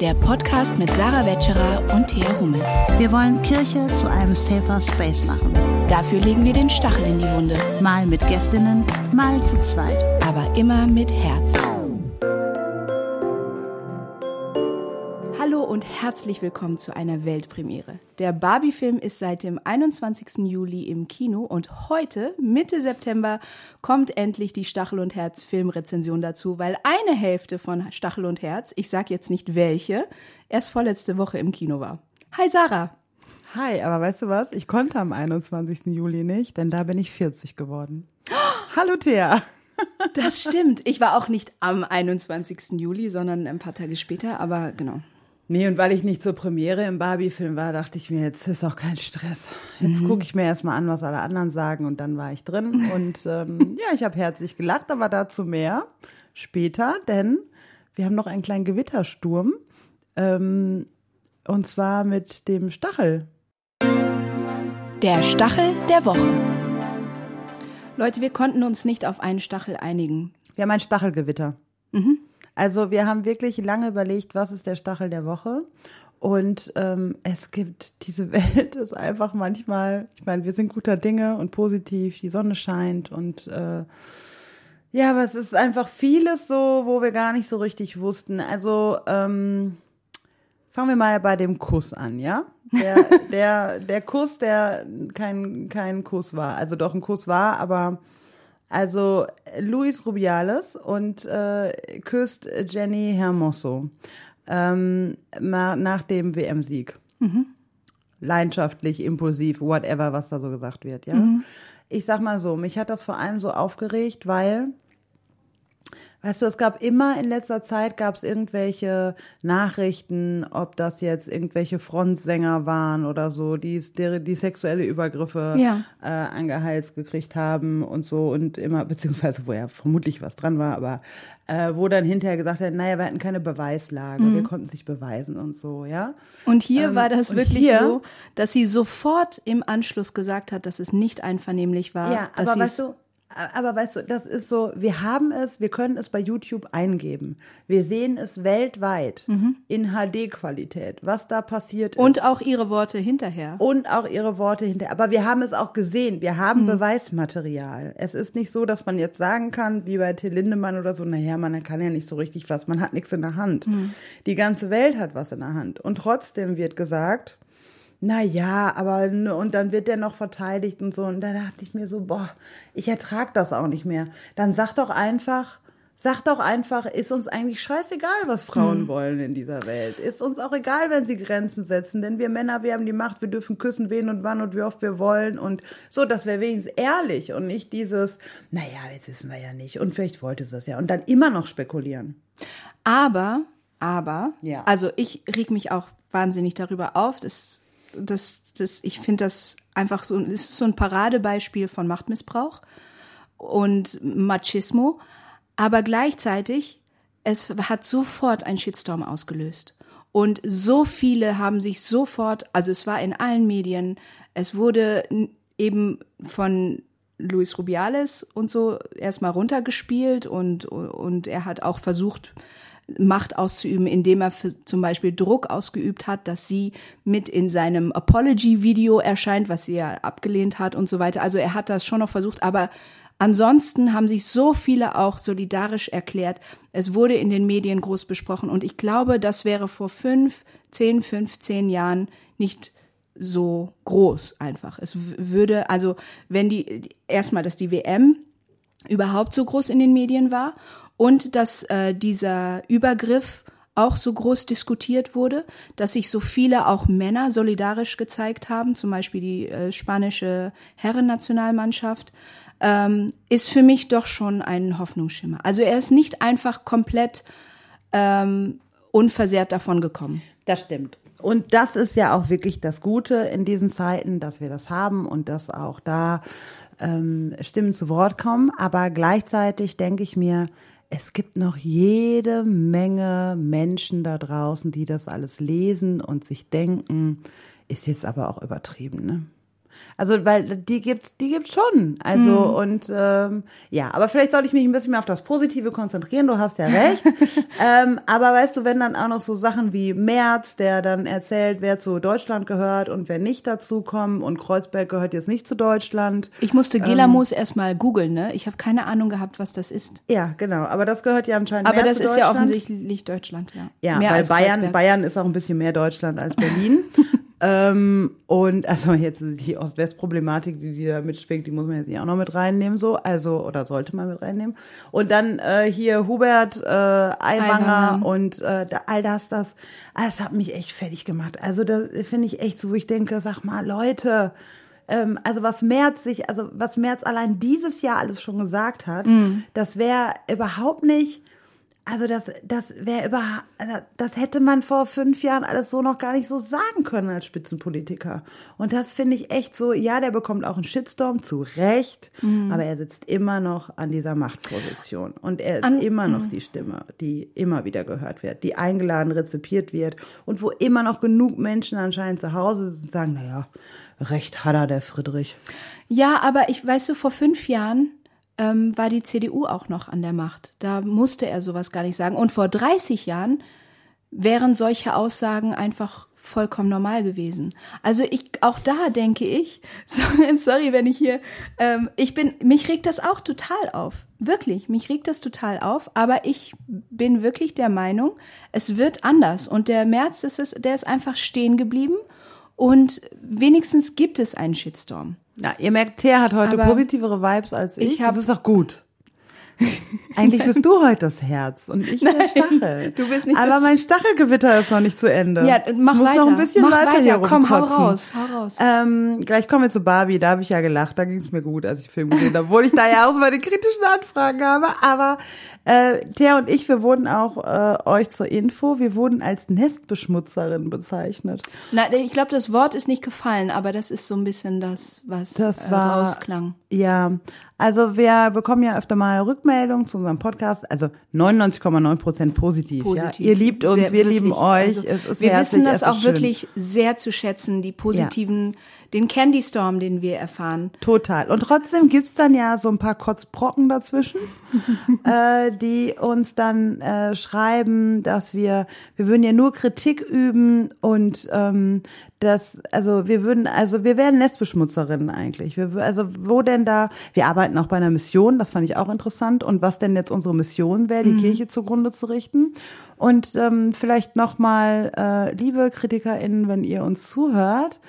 der Podcast mit Sarah Wetscherer und Thea Hummel. Wir wollen Kirche zu einem safer Space machen. Dafür legen wir den Stachel in die Wunde. Mal mit Gästinnen, mal zu zweit. Aber immer mit Herz. Herzlich willkommen zu einer Weltpremiere. Der Barbie-Film ist seit dem 21. Juli im Kino und heute, Mitte September, kommt endlich die Stachel und Herz Filmrezension dazu, weil eine Hälfte von Stachel und Herz, ich sag jetzt nicht welche, erst vorletzte Woche im Kino war. Hi Sarah! Hi, aber weißt du was? Ich konnte am 21. Juli nicht, denn da bin ich 40 geworden. Hallo Thea! Das stimmt. Ich war auch nicht am 21. Juli, sondern ein paar Tage später, aber genau. Nee, und weil ich nicht zur Premiere im Barbie-Film war, dachte ich mir, jetzt ist auch kein Stress. Jetzt mhm. gucke ich mir erstmal an, was alle anderen sagen und dann war ich drin. Und ähm, ja, ich habe herzlich gelacht, aber dazu mehr später, denn wir haben noch einen kleinen Gewittersturm. Ähm, und zwar mit dem Stachel. Der Stachel der Woche. Leute, wir konnten uns nicht auf einen Stachel einigen. Wir haben ein Stachelgewitter. Mhm. Also wir haben wirklich lange überlegt, was ist der Stachel der Woche. Und ähm, es gibt, diese Welt ist einfach manchmal, ich meine, wir sind guter Dinge und positiv, die Sonne scheint und äh, ja, aber es ist einfach vieles so, wo wir gar nicht so richtig wussten. Also ähm, fangen wir mal bei dem Kuss an, ja? Der, der, der Kuss, der kein, kein Kuss war, also doch ein Kuss war, aber also Luis Rubiales und äh, küsst Jenny Hermoso ähm, nach dem WM-Sieg. Mhm. Leidenschaftlich, impulsiv, whatever, was da so gesagt wird, ja. Mhm. Ich sag mal so, mich hat das vor allem so aufgeregt, weil Weißt du, es gab immer in letzter Zeit gab es irgendwelche Nachrichten, ob das jetzt irgendwelche Frontsänger waren oder so, die, die, sexuelle Übergriffe ja. äh, angeheizt gekriegt haben und so und immer, beziehungsweise wo ja vermutlich was dran war, aber äh, wo dann hinterher gesagt hat, naja, wir hatten keine Beweislage, mhm. wir konnten es nicht beweisen und so, ja. Und hier ähm, war das wirklich hier, so, dass sie sofort im Anschluss gesagt hat, dass es nicht einvernehmlich war. Ja, aber weißt du, aber weißt du, das ist so, wir haben es, wir können es bei YouTube eingeben. Wir sehen es weltweit mhm. in HD-Qualität, was da passiert ist. Und auch ihre Worte hinterher. Und auch ihre Worte hinterher. Aber wir haben es auch gesehen. Wir haben mhm. Beweismaterial. Es ist nicht so, dass man jetzt sagen kann, wie bei Till Lindemann oder so, naja, man kann ja nicht so richtig was, man hat nichts in der Hand. Mhm. Die ganze Welt hat was in der Hand. Und trotzdem wird gesagt, na ja, aber und dann wird der noch verteidigt und so. Und da dachte ich mir so, boah, ich ertrag das auch nicht mehr. Dann sag doch einfach, sag doch einfach, ist uns eigentlich scheißegal, was Frauen hm. wollen in dieser Welt. Ist uns auch egal, wenn sie Grenzen setzen, denn wir Männer, wir haben die Macht, wir dürfen küssen, wen und wann und wie oft wir wollen und so, das wäre wenigstens ehrlich und nicht dieses, naja, jetzt wissen wir ja nicht und vielleicht wollte es das ja und dann immer noch spekulieren. Aber, aber, ja. also ich reg mich auch wahnsinnig darüber auf, dass das, das, ich finde das einfach so, ist so ein Paradebeispiel von Machtmissbrauch und Machismo, aber gleichzeitig, es hat sofort einen Shitstorm ausgelöst. Und so viele haben sich sofort, also es war in allen Medien, es wurde eben von Luis Rubiales und so erstmal runtergespielt und, und er hat auch versucht, Macht auszuüben, indem er für, zum Beispiel Druck ausgeübt hat, dass sie mit in seinem Apology-Video erscheint, was sie ja abgelehnt hat und so weiter. Also er hat das schon noch versucht, aber ansonsten haben sich so viele auch solidarisch erklärt. Es wurde in den Medien groß besprochen und ich glaube, das wäre vor fünf, zehn, fünfzehn Jahren nicht so groß einfach. Es würde, also wenn die, erstmal, dass die WM überhaupt so groß in den Medien war und dass äh, dieser Übergriff auch so groß diskutiert wurde, dass sich so viele auch Männer solidarisch gezeigt haben, zum Beispiel die äh, spanische Herrennationalmannschaft, ähm, ist für mich doch schon ein Hoffnungsschimmer. Also er ist nicht einfach komplett ähm, unversehrt davon gekommen. Das stimmt. Und das ist ja auch wirklich das Gute in diesen Zeiten, dass wir das haben und dass auch da ähm, Stimmen zu Wort kommen. Aber gleichzeitig denke ich mir, es gibt noch jede Menge Menschen da draußen, die das alles lesen und sich denken, ist jetzt aber auch übertrieben, ne? Also, weil die gibt's, die gibt's schon. Also, mhm. und ähm, ja, aber vielleicht sollte ich mich ein bisschen mehr auf das Positive konzentrieren, du hast ja recht. ähm, aber weißt du, wenn dann auch noch so Sachen wie Merz, der dann erzählt, wer zu Deutschland gehört und wer nicht dazu kommt und Kreuzberg gehört jetzt nicht zu Deutschland. Ich musste Gelamos ähm, erstmal googeln, ne? Ich habe keine Ahnung gehabt, was das ist. Ja, genau. Aber das gehört ja anscheinend Aber das ist ja offensichtlich Deutschland, ja. Ja, mehr weil Bayern, Bayern ist auch ein bisschen mehr Deutschland als Berlin. Ähm, und also jetzt die Ost-West-Problematik, die, die da mitschwingt, die muss man jetzt nicht auch noch mit reinnehmen, so, also, oder sollte man mit reinnehmen. Und dann äh, hier Hubert äh, Aiwanger und äh, all das, das, das hat mich echt fertig gemacht. Also das finde ich echt so, wo ich denke, sag mal, Leute, ähm, also was Merz sich, also was Merz allein dieses Jahr alles schon gesagt hat, mm. das wäre überhaupt nicht also das, das wäre über, das hätte man vor fünf Jahren alles so noch gar nicht so sagen können als Spitzenpolitiker. Und das finde ich echt so, ja, der bekommt auch einen Shitstorm, zu Recht, mhm. aber er sitzt immer noch an dieser Machtposition. Und er ist an, immer noch mhm. die Stimme, die immer wieder gehört wird, die eingeladen, rezipiert wird und wo immer noch genug Menschen anscheinend zu Hause sind und sagen, naja, recht hat er, der Friedrich. Ja, aber ich weißt du, vor fünf Jahren ähm, war die CDU auch noch an der Macht. Da musste er sowas gar nicht sagen. Und vor 30 Jahren wären solche Aussagen einfach vollkommen normal gewesen. Also ich, auch da denke ich, sorry, wenn ich hier, ähm, ich bin, mich regt das auch total auf. Wirklich, mich regt das total auf. Aber ich bin wirklich der Meinung, es wird anders. Und der März, ist, der ist einfach stehen geblieben. Und wenigstens gibt es einen Shitstorm. Ja, ihr merkt, Thea hat heute Aber positivere Vibes als ich. ich hab, das ist auch gut. Eigentlich bist du heute das Herz und ich Nein, der Stachel. Du bist nicht Aber mein Stachelgewitter ist noch nicht zu Ende. Ja, mach ich muss weiter. noch ein bisschen mach weiter, weiter. hier Komm, hau raus, hau raus. Ähm, gleich kommen wir zu Barbie. Da habe ich ja gelacht. Da ging es mir gut, als ich Film gesehen habe. Obwohl ich da ja auch so meine kritischen Anfragen habe. Aber äh, Thea und ich, wir wurden auch äh, euch zur Info, wir wurden als Nestbeschmutzerin bezeichnet. Na, ich glaube, das Wort ist nicht gefallen, aber das ist so ein bisschen das, was das war, äh, rausklang. Ja, also wir bekommen ja öfter mal Rückmeldungen zu unserem Podcast, also 99,9 Prozent positiv. positiv. Ja? Ihr liebt uns, sehr, wir wirklich. lieben euch. Also, es ist wir herzlich, wissen das auch schön. wirklich sehr zu schätzen, die positiven, ja. den Candy Storm, den wir erfahren. Total. Und trotzdem gibt's dann ja so ein paar Kotzbrocken dazwischen, äh, die uns dann äh, schreiben, dass wir, wir würden ja nur Kritik üben und ähm, das, also wir würden, also wir wären Nestbeschmutzerinnen eigentlich. Wir, also wo denn da, wir arbeiten auch bei einer Mission, das fand ich auch interessant. Und was denn jetzt unsere Mission wäre, die mhm. Kirche zugrunde zu richten. Und ähm, vielleicht nochmal, äh, liebe KritikerInnen, wenn ihr uns zuhört,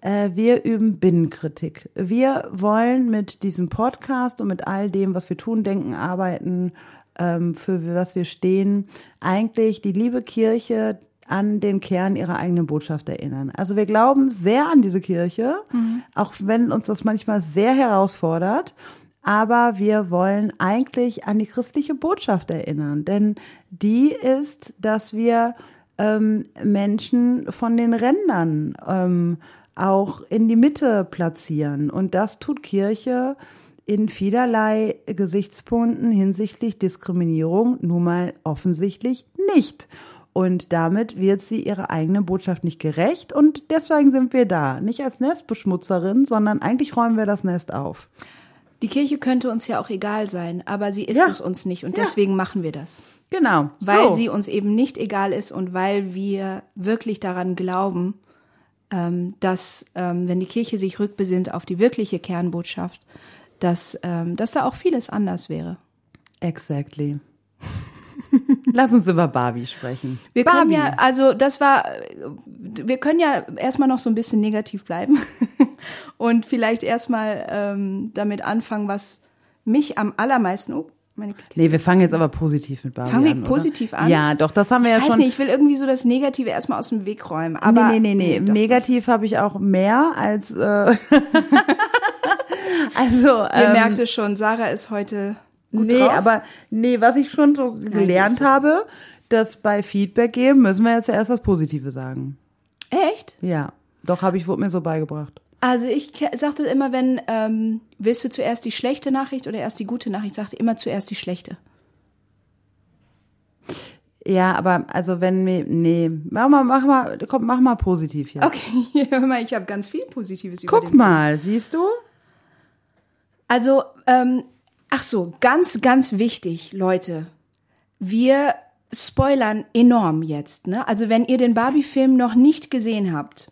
äh, wir üben Binnenkritik. Wir wollen mit diesem Podcast und mit all dem, was wir tun, denken, arbeiten, ähm, für was wir stehen, eigentlich die liebe Kirche an den Kern ihrer eigenen Botschaft erinnern. Also wir glauben sehr an diese Kirche, mhm. auch wenn uns das manchmal sehr herausfordert. Aber wir wollen eigentlich an die christliche Botschaft erinnern, denn die ist, dass wir ähm, Menschen von den Rändern ähm, auch in die Mitte platzieren. Und das tut Kirche in vielerlei Gesichtspunkten hinsichtlich Diskriminierung nun mal offensichtlich nicht. Und damit wird sie ihrer eigenen Botschaft nicht gerecht. Und deswegen sind wir da. Nicht als Nestbeschmutzerin, sondern eigentlich räumen wir das Nest auf. Die Kirche könnte uns ja auch egal sein, aber sie ist ja. es uns nicht. Und ja. deswegen machen wir das. Genau. Weil so. sie uns eben nicht egal ist und weil wir wirklich daran glauben, ähm, dass, ähm, wenn die Kirche sich rückbesinnt auf die wirkliche Kernbotschaft, dass, ähm, dass da auch vieles anders wäre. Exactly. Lass uns über Barbie sprechen. Wir Barbie. können ja, also das war, wir können ja erstmal noch so ein bisschen negativ bleiben und vielleicht erstmal ähm, damit anfangen, was mich am allermeisten, oh, meine nee, wir fangen jetzt aber positiv mit Barbie an. Fangen wir positiv an? Ja, doch, das haben wir ich ja schon. Ich weiß nicht, ich will irgendwie so das Negative erstmal aus dem Weg räumen. Aber nee, nee, nee, nee. nee Negativ habe ich auch mehr als. Äh also. Ihr ähm, merkt es schon, Sarah ist heute Gut nee, drauf? aber nee, was ich schon so gelernt ja, habe, dass bei Feedback geben müssen wir ja zuerst das Positive sagen. Echt? Ja, doch habe ich wurde mir so beigebracht. Also ich sagte immer, wenn ähm, willst du zuerst die schlechte Nachricht oder erst die gute Nachricht, sagte immer zuerst die schlechte. Ja, aber also wenn mir, nee, mach mal, mach mal, komm, mach mal positiv hier. Okay, hör mal, ich habe ganz viel Positives über Guck mal, siehst du? Also, ähm, ach so, ganz, ganz wichtig, Leute. Wir spoilern enorm jetzt, ne? Also wenn ihr den Barbie-Film noch nicht gesehen habt,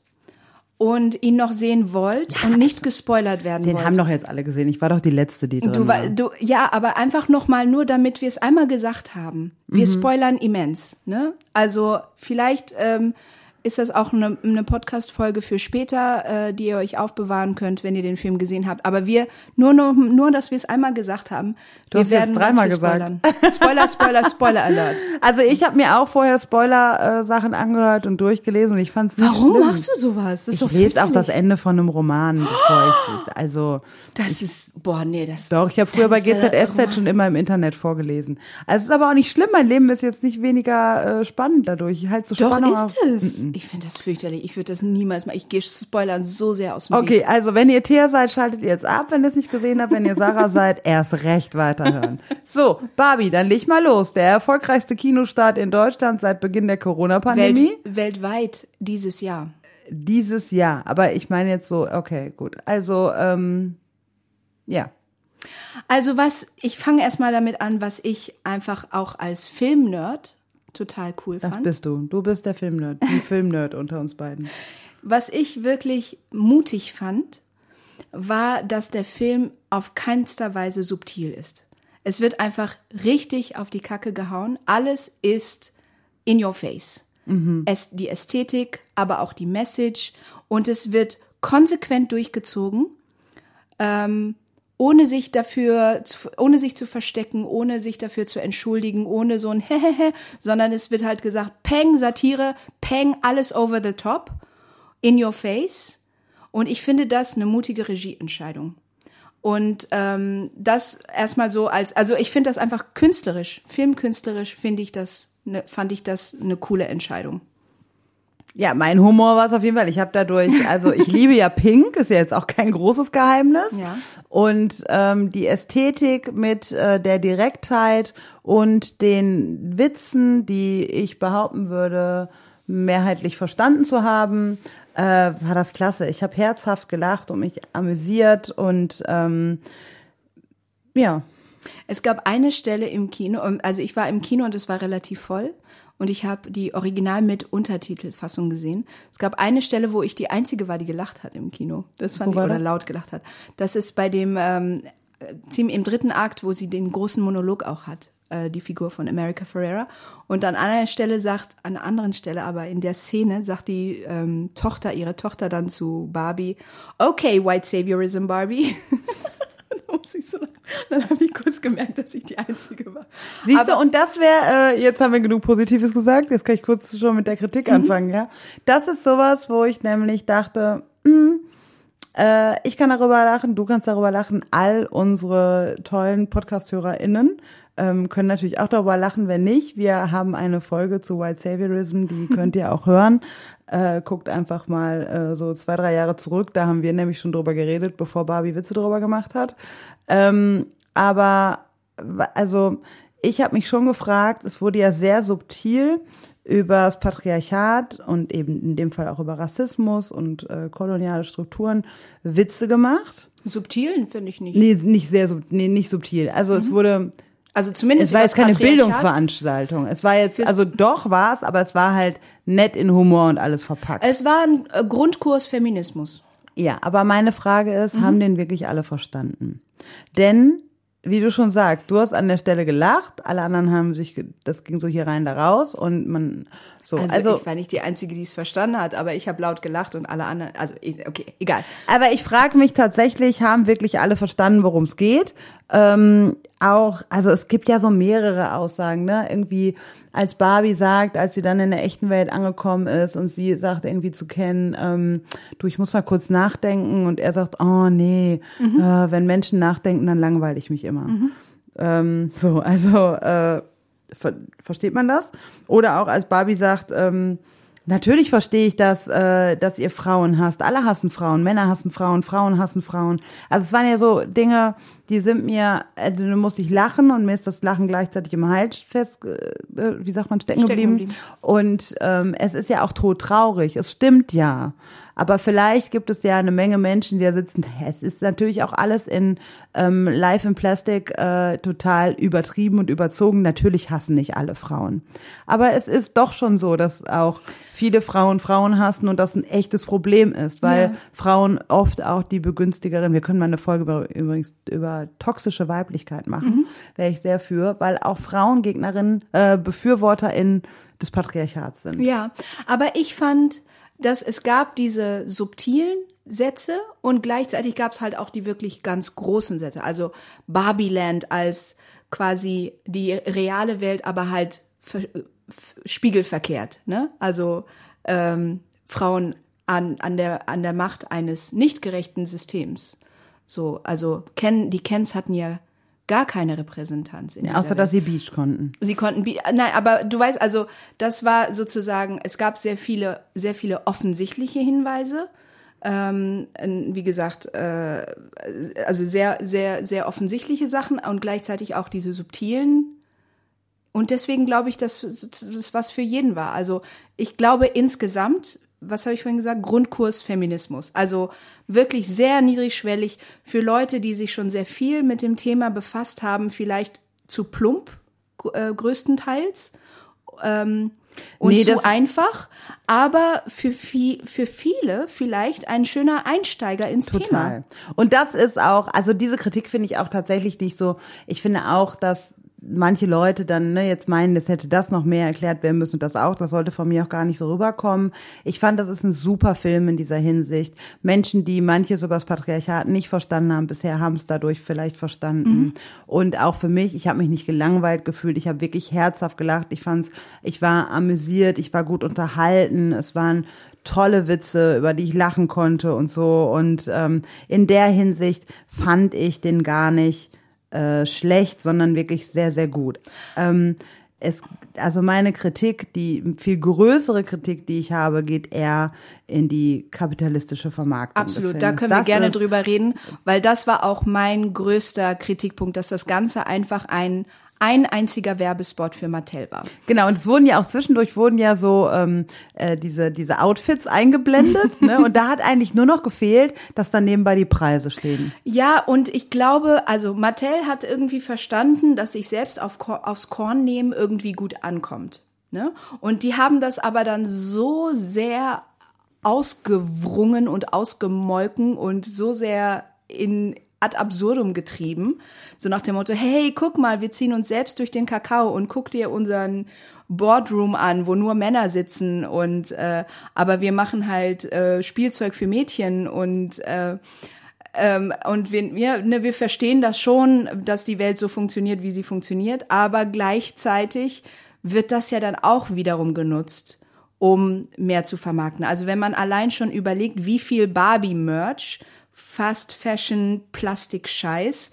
und ihn noch sehen wollt und nicht gespoilert werden den wollt. Den haben doch jetzt alle gesehen. Ich war doch die letzte, die drin du, war. Du, ja, aber einfach noch mal nur, damit wir es einmal gesagt haben. Wir mhm. spoilern immens. Ne? Also vielleicht ähm, ist das auch eine, eine Podcast-Folge für später, äh, die ihr euch aufbewahren könnt, wenn ihr den Film gesehen habt. Aber wir, nur, nur, nur dass wir es einmal gesagt haben. Du wir hast werden jetzt dreimal gesagt. Spoiler, Spoiler, Spoiler Alert. Also ich habe mir auch vorher Spoiler-Sachen angehört und durchgelesen. Ich fand's nicht Warum schlimm. machst du sowas? Das ich lese auch das Ende von einem Roman, bevor ich also Das ich, ist boah nee, das Doch, ich habe früher bei GZSZ schon immer im Internet vorgelesen. Also es ist aber auch nicht schlimm, mein Leben ist jetzt nicht weniger äh, spannend dadurch. Ich halt so Doch Spannung ist auf. es. Mm -mm. Ich finde das fürchterlich. Ich würde das niemals mal. Ich gehe Spoilern so sehr aus dem Okay, Weg. also wenn ihr Thea seid, schaltet ihr jetzt ab, wenn ihr es nicht gesehen habt. Wenn ihr Sarah seid, erst recht weiterhören. So, Barbie, dann leg mal los. Der erfolgreichste Kinostart in Deutschland seit Beginn der Corona-Pandemie. Welt, weltweit dieses Jahr. Dieses Jahr. Aber ich meine jetzt so, okay, gut. Also, ähm, ja. Also was, ich fange erstmal damit an, was ich einfach auch als Filmnerd total cool das fand. Das bist du. Du bist der Filmnerd, die Filmnerd unter uns beiden. Was ich wirklich mutig fand, war, dass der Film auf keinster Weise subtil ist. Es wird einfach richtig auf die Kacke gehauen. Alles ist in your face. Mhm. Es, die Ästhetik, aber auch die Message. Und es wird konsequent durchgezogen. Ähm, ohne sich dafür, ohne sich zu verstecken, ohne sich dafür zu entschuldigen, ohne so ein Hehehe, sondern es wird halt gesagt, Peng, Satire, Peng, alles over the top, in your face. Und ich finde das eine mutige Regieentscheidung. Und ähm, das erstmal so als, also ich finde das einfach künstlerisch, filmkünstlerisch finde ich das, ne, fand ich das eine coole Entscheidung. Ja, mein Humor war es auf jeden Fall. Ich habe dadurch, also ich liebe ja Pink, ist ja jetzt auch kein großes Geheimnis. Ja. Und ähm, die Ästhetik mit äh, der Direktheit und den Witzen, die ich behaupten würde, mehrheitlich verstanden zu haben, äh, war das klasse. Ich habe herzhaft gelacht und mich amüsiert und ähm, ja. Es gab eine Stelle im Kino, also ich war im Kino und es war relativ voll und ich habe die Original mit Untertitelfassung gesehen. Es gab eine Stelle, wo ich die einzige war, die gelacht hat im Kino. Das fand wo ich oder das? laut gelacht hat. Das ist bei dem ähm, ziemlich im dritten Akt, wo sie den großen Monolog auch hat, äh, die Figur von America Ferrera. Und an einer Stelle sagt, an einer anderen Stelle, aber in der Szene sagt die ähm, Tochter, ihre Tochter dann zu Barbie, okay, White Saviorism Barbie. so Dann habe ich kurz gemerkt, dass ich die Einzige war. Siehst Aber, du, und das wäre, äh, jetzt haben wir genug Positives gesagt, jetzt kann ich kurz schon mit der Kritik mhm. anfangen, ja. Das ist sowas, wo ich nämlich dachte, mh, hm, äh, ich kann darüber lachen, du kannst darüber lachen, all unsere tollen Podcast-HörerInnen ähm, können natürlich auch darüber lachen, wenn nicht. Wir haben eine Folge zu White Saviorism, die könnt ihr auch hören. Äh, guckt einfach mal äh, so zwei, drei Jahre zurück. Da haben wir nämlich schon drüber geredet, bevor Barbie Witze drüber gemacht hat. Ähm, aber also ich habe mich schon gefragt, es wurde ja sehr subtil über das Patriarchat und eben in dem Fall auch über Rassismus und äh, koloniale Strukturen Witze gemacht. Subtilen finde ich nicht. Nee, nicht sehr nee, nicht subtil. Also mhm. es wurde also zumindest es war jetzt keine Bildungsveranstaltung. Es war jetzt also doch war es, aber es war halt nett in Humor und alles verpackt. Es war ein äh, Grundkurs Feminismus. Ja, aber meine Frage ist, mhm. haben den wirklich alle verstanden? Denn wie du schon sagst, du hast an der Stelle gelacht, alle anderen haben sich, das ging so hier rein, da raus und man so. Also, also ich war nicht die Einzige, die es verstanden hat, aber ich habe laut gelacht und alle anderen, also okay, egal. Aber ich frage mich tatsächlich, haben wirklich alle verstanden, worum es geht? Ähm, auch, also es gibt ja so mehrere Aussagen, ne? Irgendwie als Barbie sagt, als sie dann in der echten Welt angekommen ist und sie sagt irgendwie zu Ken, ähm, du, ich muss mal kurz nachdenken und er sagt, oh nee, mhm. äh, wenn Menschen nachdenken, dann langweile ich mich immer. Mhm. Ähm, so, also äh, ver versteht man das? Oder auch als Barbie sagt, ähm, Natürlich verstehe ich, dass, äh, dass ihr Frauen hasst. Alle hassen Frauen, Männer hassen Frauen, Frauen hassen Frauen. Also es waren ja so Dinge, die sind mir, also du musst ich lachen und mir ist das Lachen gleichzeitig im Hals fest, äh, wie sagt man, stecken, stecken geblieben. geblieben. Und ähm, es ist ja auch todtraurig. Es stimmt ja. Aber vielleicht gibt es ja eine Menge Menschen, die da sitzen. Es ist natürlich auch alles in ähm, Life in Plastic äh, total übertrieben und überzogen. Natürlich hassen nicht alle Frauen. Aber es ist doch schon so, dass auch viele Frauen Frauen hassen und das ein echtes Problem ist, weil ja. Frauen oft auch die Begünstigerin, wir können mal eine Folge über, übrigens über toxische Weiblichkeit machen, mhm. wäre ich sehr für, weil auch Frauengegnerinnen, äh, BefürworterInnen des Patriarchats sind. Ja, aber ich fand, dass es gab diese subtilen Sätze und gleichzeitig gab es halt auch die wirklich ganz großen Sätze. Also Barbieland als quasi die reale Welt, aber halt spiegelverkehrt. Ne? Also ähm, Frauen an, an, der, an der Macht eines nicht gerechten Systems. So, also Ken, die Kens hatten ja gar keine Repräsentanz. In ja, außer dass sie Beach konnten. Sie konnten Beach, nein, aber du weißt, also das war sozusagen, es gab sehr viele, sehr viele offensichtliche Hinweise. Ähm, wie gesagt, äh, also sehr, sehr, sehr offensichtliche Sachen und gleichzeitig auch diese subtilen. Und deswegen glaube ich, dass das was für jeden war. Also ich glaube insgesamt was habe ich vorhin gesagt? Grundkurs Feminismus. Also wirklich sehr niedrigschwellig für Leute, die sich schon sehr viel mit dem Thema befasst haben, vielleicht zu plump äh, größtenteils. Ähm, und nee, zu einfach, aber für, viel, für viele vielleicht ein schöner Einsteiger ins total. Thema. Und das ist auch, also diese Kritik finde ich auch tatsächlich nicht so. Ich finde auch, dass manche Leute dann ne, jetzt meinen, das hätte das noch mehr erklärt werden müssen und das auch. Das sollte von mir auch gar nicht so rüberkommen. Ich fand, das ist ein super Film in dieser Hinsicht. Menschen, die manches über das Patriarchat nicht verstanden haben, bisher haben es dadurch vielleicht verstanden. Mhm. Und auch für mich, ich habe mich nicht gelangweilt gefühlt. Ich habe wirklich herzhaft gelacht. Ich fand's, ich war amüsiert, ich war gut unterhalten. Es waren tolle Witze, über die ich lachen konnte und so. Und ähm, in der Hinsicht fand ich den gar nicht äh, schlecht, sondern wirklich sehr, sehr gut. Ähm, es, also meine Kritik, die viel größere Kritik, die ich habe, geht eher in die kapitalistische Vermarktung. Absolut, da können wir das gerne drüber reden, weil das war auch mein größter Kritikpunkt, dass das Ganze einfach ein ein einziger Werbespot für Mattel war. Genau, und es wurden ja auch zwischendurch wurden ja so ähm, äh, diese, diese Outfits eingeblendet, ne? Und da hat eigentlich nur noch gefehlt, dass dann nebenbei die Preise stehen. Ja, und ich glaube, also Mattel hat irgendwie verstanden, dass sich selbst auf, aufs Korn nehmen irgendwie gut ankommt. Ne? Und die haben das aber dann so sehr ausgewrungen und ausgemolken und so sehr in ad absurdum getrieben. So nach dem Motto, hey, guck mal, wir ziehen uns selbst durch den Kakao und guck dir unseren Boardroom an, wo nur Männer sitzen und äh, aber wir machen halt äh, Spielzeug für Mädchen und äh, ähm, und wir, wir, ne, wir verstehen das schon, dass die Welt so funktioniert, wie sie funktioniert, aber gleichzeitig wird das ja dann auch wiederum genutzt, um mehr zu vermarkten. Also wenn man allein schon überlegt, wie viel Barbie-Merch Fast Fashion Plastik Scheiß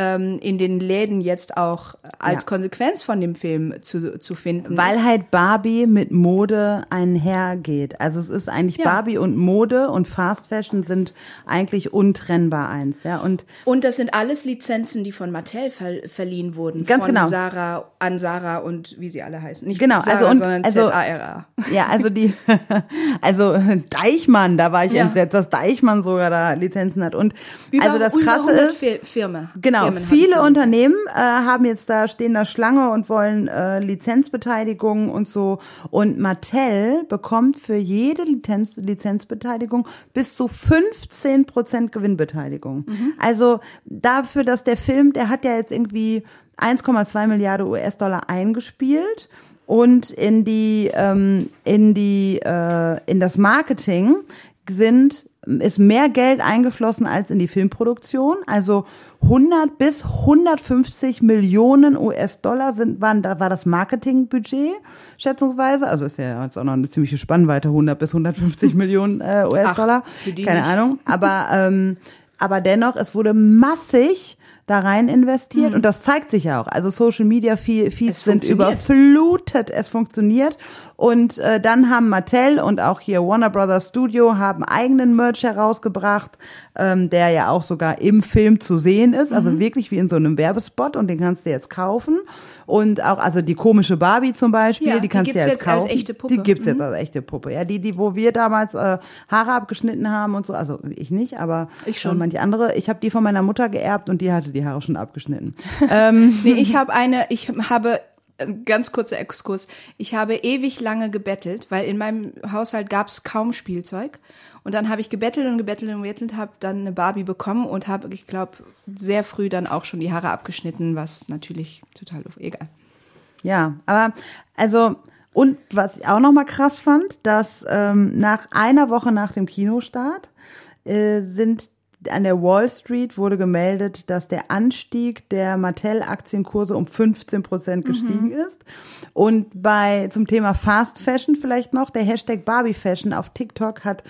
ähm, in den Läden jetzt auch als ja. Konsequenz von dem Film zu, zu finden Weil ist. halt Barbie mit Mode einhergeht. Also es ist eigentlich ja. Barbie und Mode und Fast Fashion sind eigentlich untrennbar eins, ja. Und, und das sind alles Lizenzen, die von Mattel ver verliehen wurden. Ganz von genau. Sarah an Sarah und wie sie alle heißen. Nicht genau, Sarah, also und, sondern also, Z-A-R-A. Ja, also die, also Deichmann, da war ich ja. entsetzt, dass Deichmann sogar da Lizenzen hat. Und über, also das Krasse ist, Firma. Genau, Genau, viele Unternehmen äh, haben jetzt da, stehen da Schlange und wollen äh, Lizenzbeteiligung und so. Und Mattel bekommt für jede Lizenz, Lizenzbeteiligung bis zu 15 Prozent Gewinnbeteiligung. Mhm. Also dafür, dass der Film, der hat ja jetzt irgendwie 1,2 Milliarden US-Dollar eingespielt und in die ähm, in die äh, in das Marketing sind ist mehr Geld eingeflossen als in die Filmproduktion. Also 100 bis 150 Millionen US-Dollar sind, waren, da war das Marketingbudget, schätzungsweise. Also ist ja jetzt auch noch eine ziemliche Spannweite, 100 bis 150 Millionen äh, US-Dollar. Keine nicht. Ahnung. Aber, ähm, aber dennoch, es wurde massig da rein investiert. Mhm. und das zeigt sich ja auch. Also Social Media Feeds sind überflutet, es funktioniert. Und äh, dann haben Mattel und auch hier Warner Brothers Studio haben eigenen Merch herausgebracht, ähm, der ja auch sogar im Film zu sehen ist, also mhm. wirklich wie in so einem Werbespot und den kannst du jetzt kaufen und auch also die komische Barbie zum Beispiel, ja, die kannst du jetzt, jetzt kaufen. Als echte Puppe. Die gibt's mhm. jetzt als echte Puppe. Ja, die die wo wir damals äh, Haare abgeschnitten haben und so, also ich nicht, aber ich schon. manche andere. Ich habe die von meiner Mutter geerbt und die hatte die Haare schon abgeschnitten. ähm. Nee, ich habe eine, ich habe ganz kurzer Exkurs. Ich habe ewig lange gebettelt, weil in meinem Haushalt gab es kaum Spielzeug. Und dann habe ich gebettelt und gebettelt und gebettelt, habe dann eine Barbie bekommen und habe, ich glaube, sehr früh dann auch schon die Haare abgeschnitten, was natürlich total egal. Ja, aber also und was ich auch noch mal krass fand, dass ähm, nach einer Woche nach dem Kinostart äh, sind an der Wall Street wurde gemeldet, dass der Anstieg der Mattel-Aktienkurse um 15 Prozent gestiegen mhm. ist. Und bei zum Thema Fast Fashion vielleicht noch, der Hashtag Barbie Fashion auf TikTok hat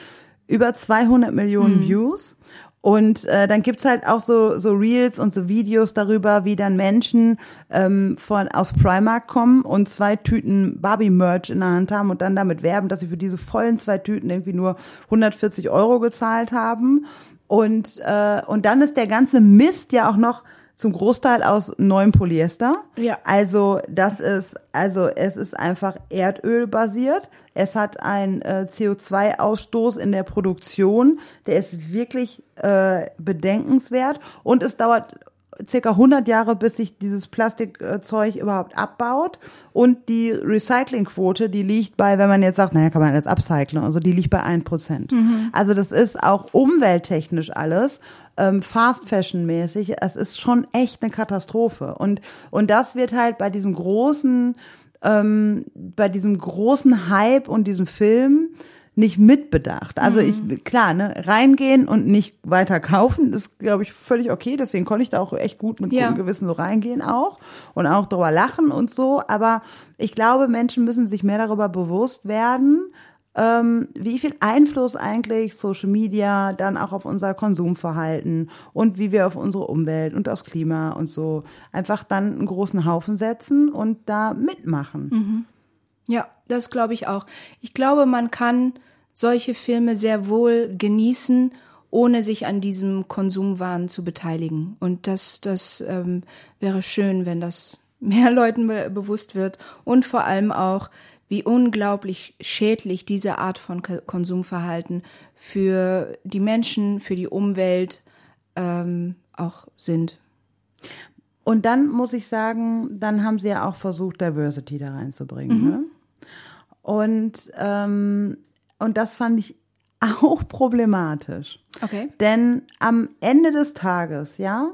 über 200 Millionen mhm. Views. Und äh, dann gibt's halt auch so, so Reels und so Videos darüber, wie dann Menschen ähm, von aus Primark kommen und zwei Tüten Barbie-Merch in der Hand haben und dann damit werben, dass sie für diese vollen zwei Tüten irgendwie nur 140 Euro gezahlt haben. Und, äh, und dann ist der ganze Mist ja auch noch zum Großteil aus neuem Polyester. Ja. Also das ist, also es ist einfach Erdöl basiert. Es hat einen äh, CO2-Ausstoß in der Produktion, der ist wirklich äh, bedenkenswert und es dauert circa 100 Jahre, bis sich dieses Plastikzeug überhaupt abbaut. Und die Recyclingquote, die liegt bei, wenn man jetzt sagt, naja, kann man alles upcyclen und so, die liegt bei 1%. Mhm. Also das ist auch umwelttechnisch alles, ähm, Fast Fashion mäßig. Es ist schon echt eine Katastrophe. Und, und das wird halt bei diesem großen, ähm, bei diesem großen Hype und diesem Film, nicht mitbedacht. Also ich, mhm. klar, ne, reingehen und nicht weiter kaufen, ist, glaube ich, völlig okay. Deswegen konnte ich da auch echt gut mit ja. gutem Gewissen so reingehen auch und auch drüber lachen und so. Aber ich glaube, Menschen müssen sich mehr darüber bewusst werden, ähm, wie viel Einfluss eigentlich Social Media dann auch auf unser Konsumverhalten und wie wir auf unsere Umwelt und aufs Klima und so einfach dann einen großen Haufen setzen und da mitmachen. Mhm. Ja, das glaube ich auch. Ich glaube, man kann solche Filme sehr wohl genießen, ohne sich an diesem Konsumwahn zu beteiligen. Und das, das ähm, wäre schön, wenn das mehr Leuten be bewusst wird und vor allem auch, wie unglaublich schädlich diese Art von Konsumverhalten für die Menschen, für die Umwelt ähm, auch sind. Und dann muss ich sagen, dann haben sie ja auch versucht, Diversity da reinzubringen. Mhm. Ne? Und, ähm, und das fand ich auch problematisch. Okay. Denn am Ende des Tages, ja,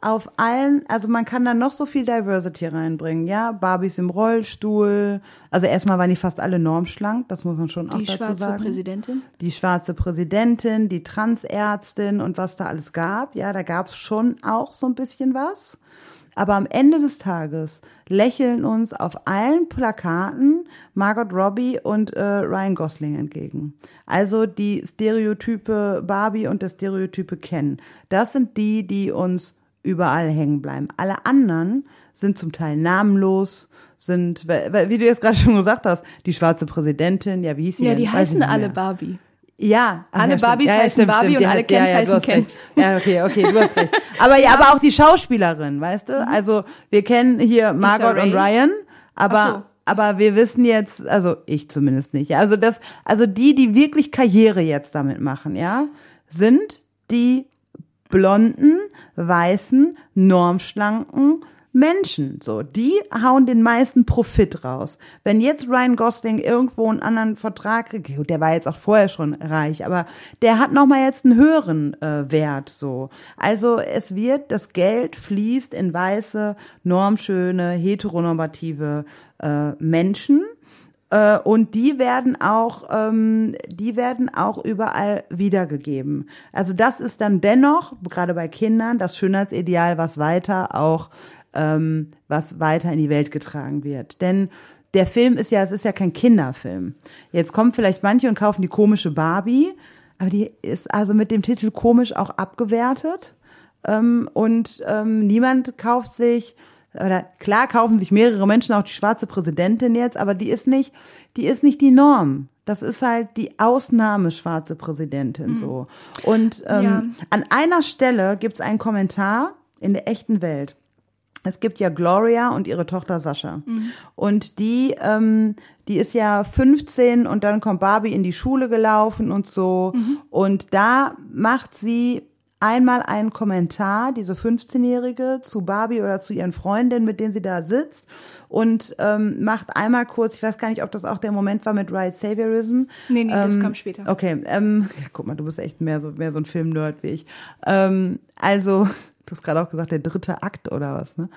auf allen, also man kann da noch so viel Diversity reinbringen, ja, Barbies im Rollstuhl, also erstmal waren die fast alle normschlank, das muss man schon auch die dazu sagen. Die schwarze Präsidentin? Die schwarze Präsidentin, die Transärztin und was da alles gab, ja, da gab's schon auch so ein bisschen was. Aber am Ende des Tages lächeln uns auf allen Plakaten Margot Robbie und äh, Ryan Gosling entgegen. Also die Stereotype Barbie und das Stereotype Ken. Das sind die, die uns überall hängen bleiben. Alle anderen sind zum Teil namenlos, sind, wie du jetzt gerade schon gesagt hast, die schwarze Präsidentin, ja, wie hieß sie Ja, denn? die heißen alle Barbie. Ja. Alle ja, Barbies ja, heißen stimmt, Barbie stimmt. und alle Kens ja, heißen Ken. Ja, okay, okay, du hast recht. Aber ja, aber auch die Schauspielerin, weißt du? Mhm. Also wir kennen hier Margot und Ryan, aber aber wir wissen jetzt, also ich zumindest nicht. Also das, also die, die wirklich Karriere jetzt damit machen, ja, sind die blonden, weißen, normschlanken Menschen, so, die hauen den meisten Profit raus. Wenn jetzt Ryan Gosling irgendwo einen anderen Vertrag kriegt, der war jetzt auch vorher schon reich, aber der hat nochmal jetzt einen höheren äh, Wert, so. Also es wird, das Geld fließt in weiße, normschöne, heteronormative äh, Menschen, äh, und die werden auch, ähm, die werden auch überall wiedergegeben. Also das ist dann dennoch, gerade bei Kindern, das Schönheitsideal, was weiter auch ähm, was weiter in die Welt getragen wird. Denn der Film ist ja, es ist ja kein Kinderfilm. Jetzt kommen vielleicht manche und kaufen die komische Barbie, aber die ist also mit dem Titel komisch auch abgewertet, ähm, und ähm, niemand kauft sich oder klar kaufen sich mehrere Menschen auch die schwarze Präsidentin jetzt, aber die ist nicht, die ist nicht die Norm. Das ist halt die Ausnahme schwarze Präsidentin mhm. so. Und ähm, ja. an einer Stelle gibt's einen Kommentar in der echten Welt. Es gibt ja Gloria und ihre Tochter Sascha. Mhm. Und die, ähm, die ist ja 15 und dann kommt Barbie in die Schule gelaufen und so. Mhm. Und da macht sie einmal einen Kommentar, diese 15-Jährige, zu Barbie oder zu ihren Freundinnen, mit denen sie da sitzt und ähm, macht einmal kurz, ich weiß gar nicht, ob das auch der Moment war mit Right Saviorism. Nee, nee, ähm, das kam später. Okay, ähm, ja, guck mal, du bist echt mehr so, mehr so ein Film-Nerd wie ich. Ähm, also, du hast gerade auch gesagt, der dritte Akt oder was, ne?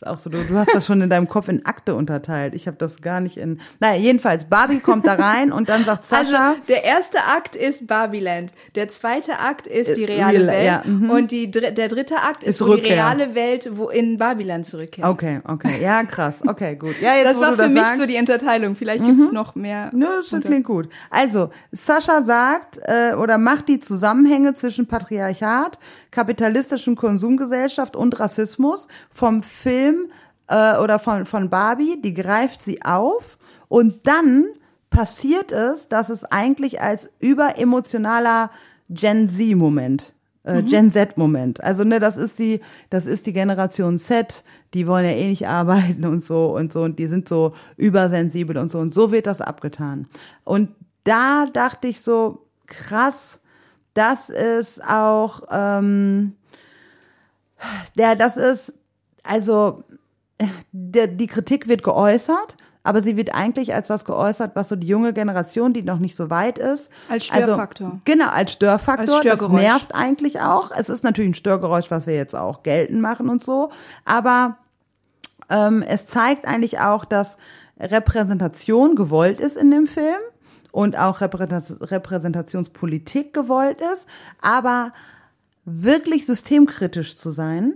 Ist auch so, du, du hast das schon in deinem Kopf in Akte unterteilt. Ich habe das gar nicht in. Naja, jedenfalls, Barbie kommt da rein und dann sagt Sascha. Also, der erste Akt ist Barbieland. Der zweite Akt ist die reale Welt. Ja, mhm. und die, der dritte Akt ist, ist die reale Welt, wo in Barbieland zurückkehrt. Okay, okay. Ja, krass. Okay, gut. Ja, jetzt, das war für das mich sagst. so die Unterteilung. Vielleicht gibt's noch mehr. Nö, das unter klingt gut. Also, Sascha sagt äh, oder macht die Zusammenhänge zwischen Patriarchat, kapitalistischen Konsumgesellschaft und Rassismus vom Film äh, oder von, von Barbie, die greift sie auf und dann passiert es, dass es eigentlich als überemotionaler Gen Z-Moment äh, mhm. Gen Z-Moment. Also ne, das ist die, das ist die Generation Z, die wollen ja eh nicht arbeiten und so und so und die sind so übersensibel und so und so wird das abgetan. Und da dachte ich so krass, das ist auch, ähm, der, das ist also der, die Kritik wird geäußert, aber sie wird eigentlich als was geäußert, was so die junge Generation, die noch nicht so weit ist. Als also Störfaktor. Also, genau, als Störfaktor. Als das nervt eigentlich auch. Es ist natürlich ein Störgeräusch, was wir jetzt auch geltend machen und so. Aber ähm, es zeigt eigentlich auch, dass Repräsentation gewollt ist in dem Film und auch Repräsentationspolitik gewollt ist. Aber wirklich systemkritisch zu sein,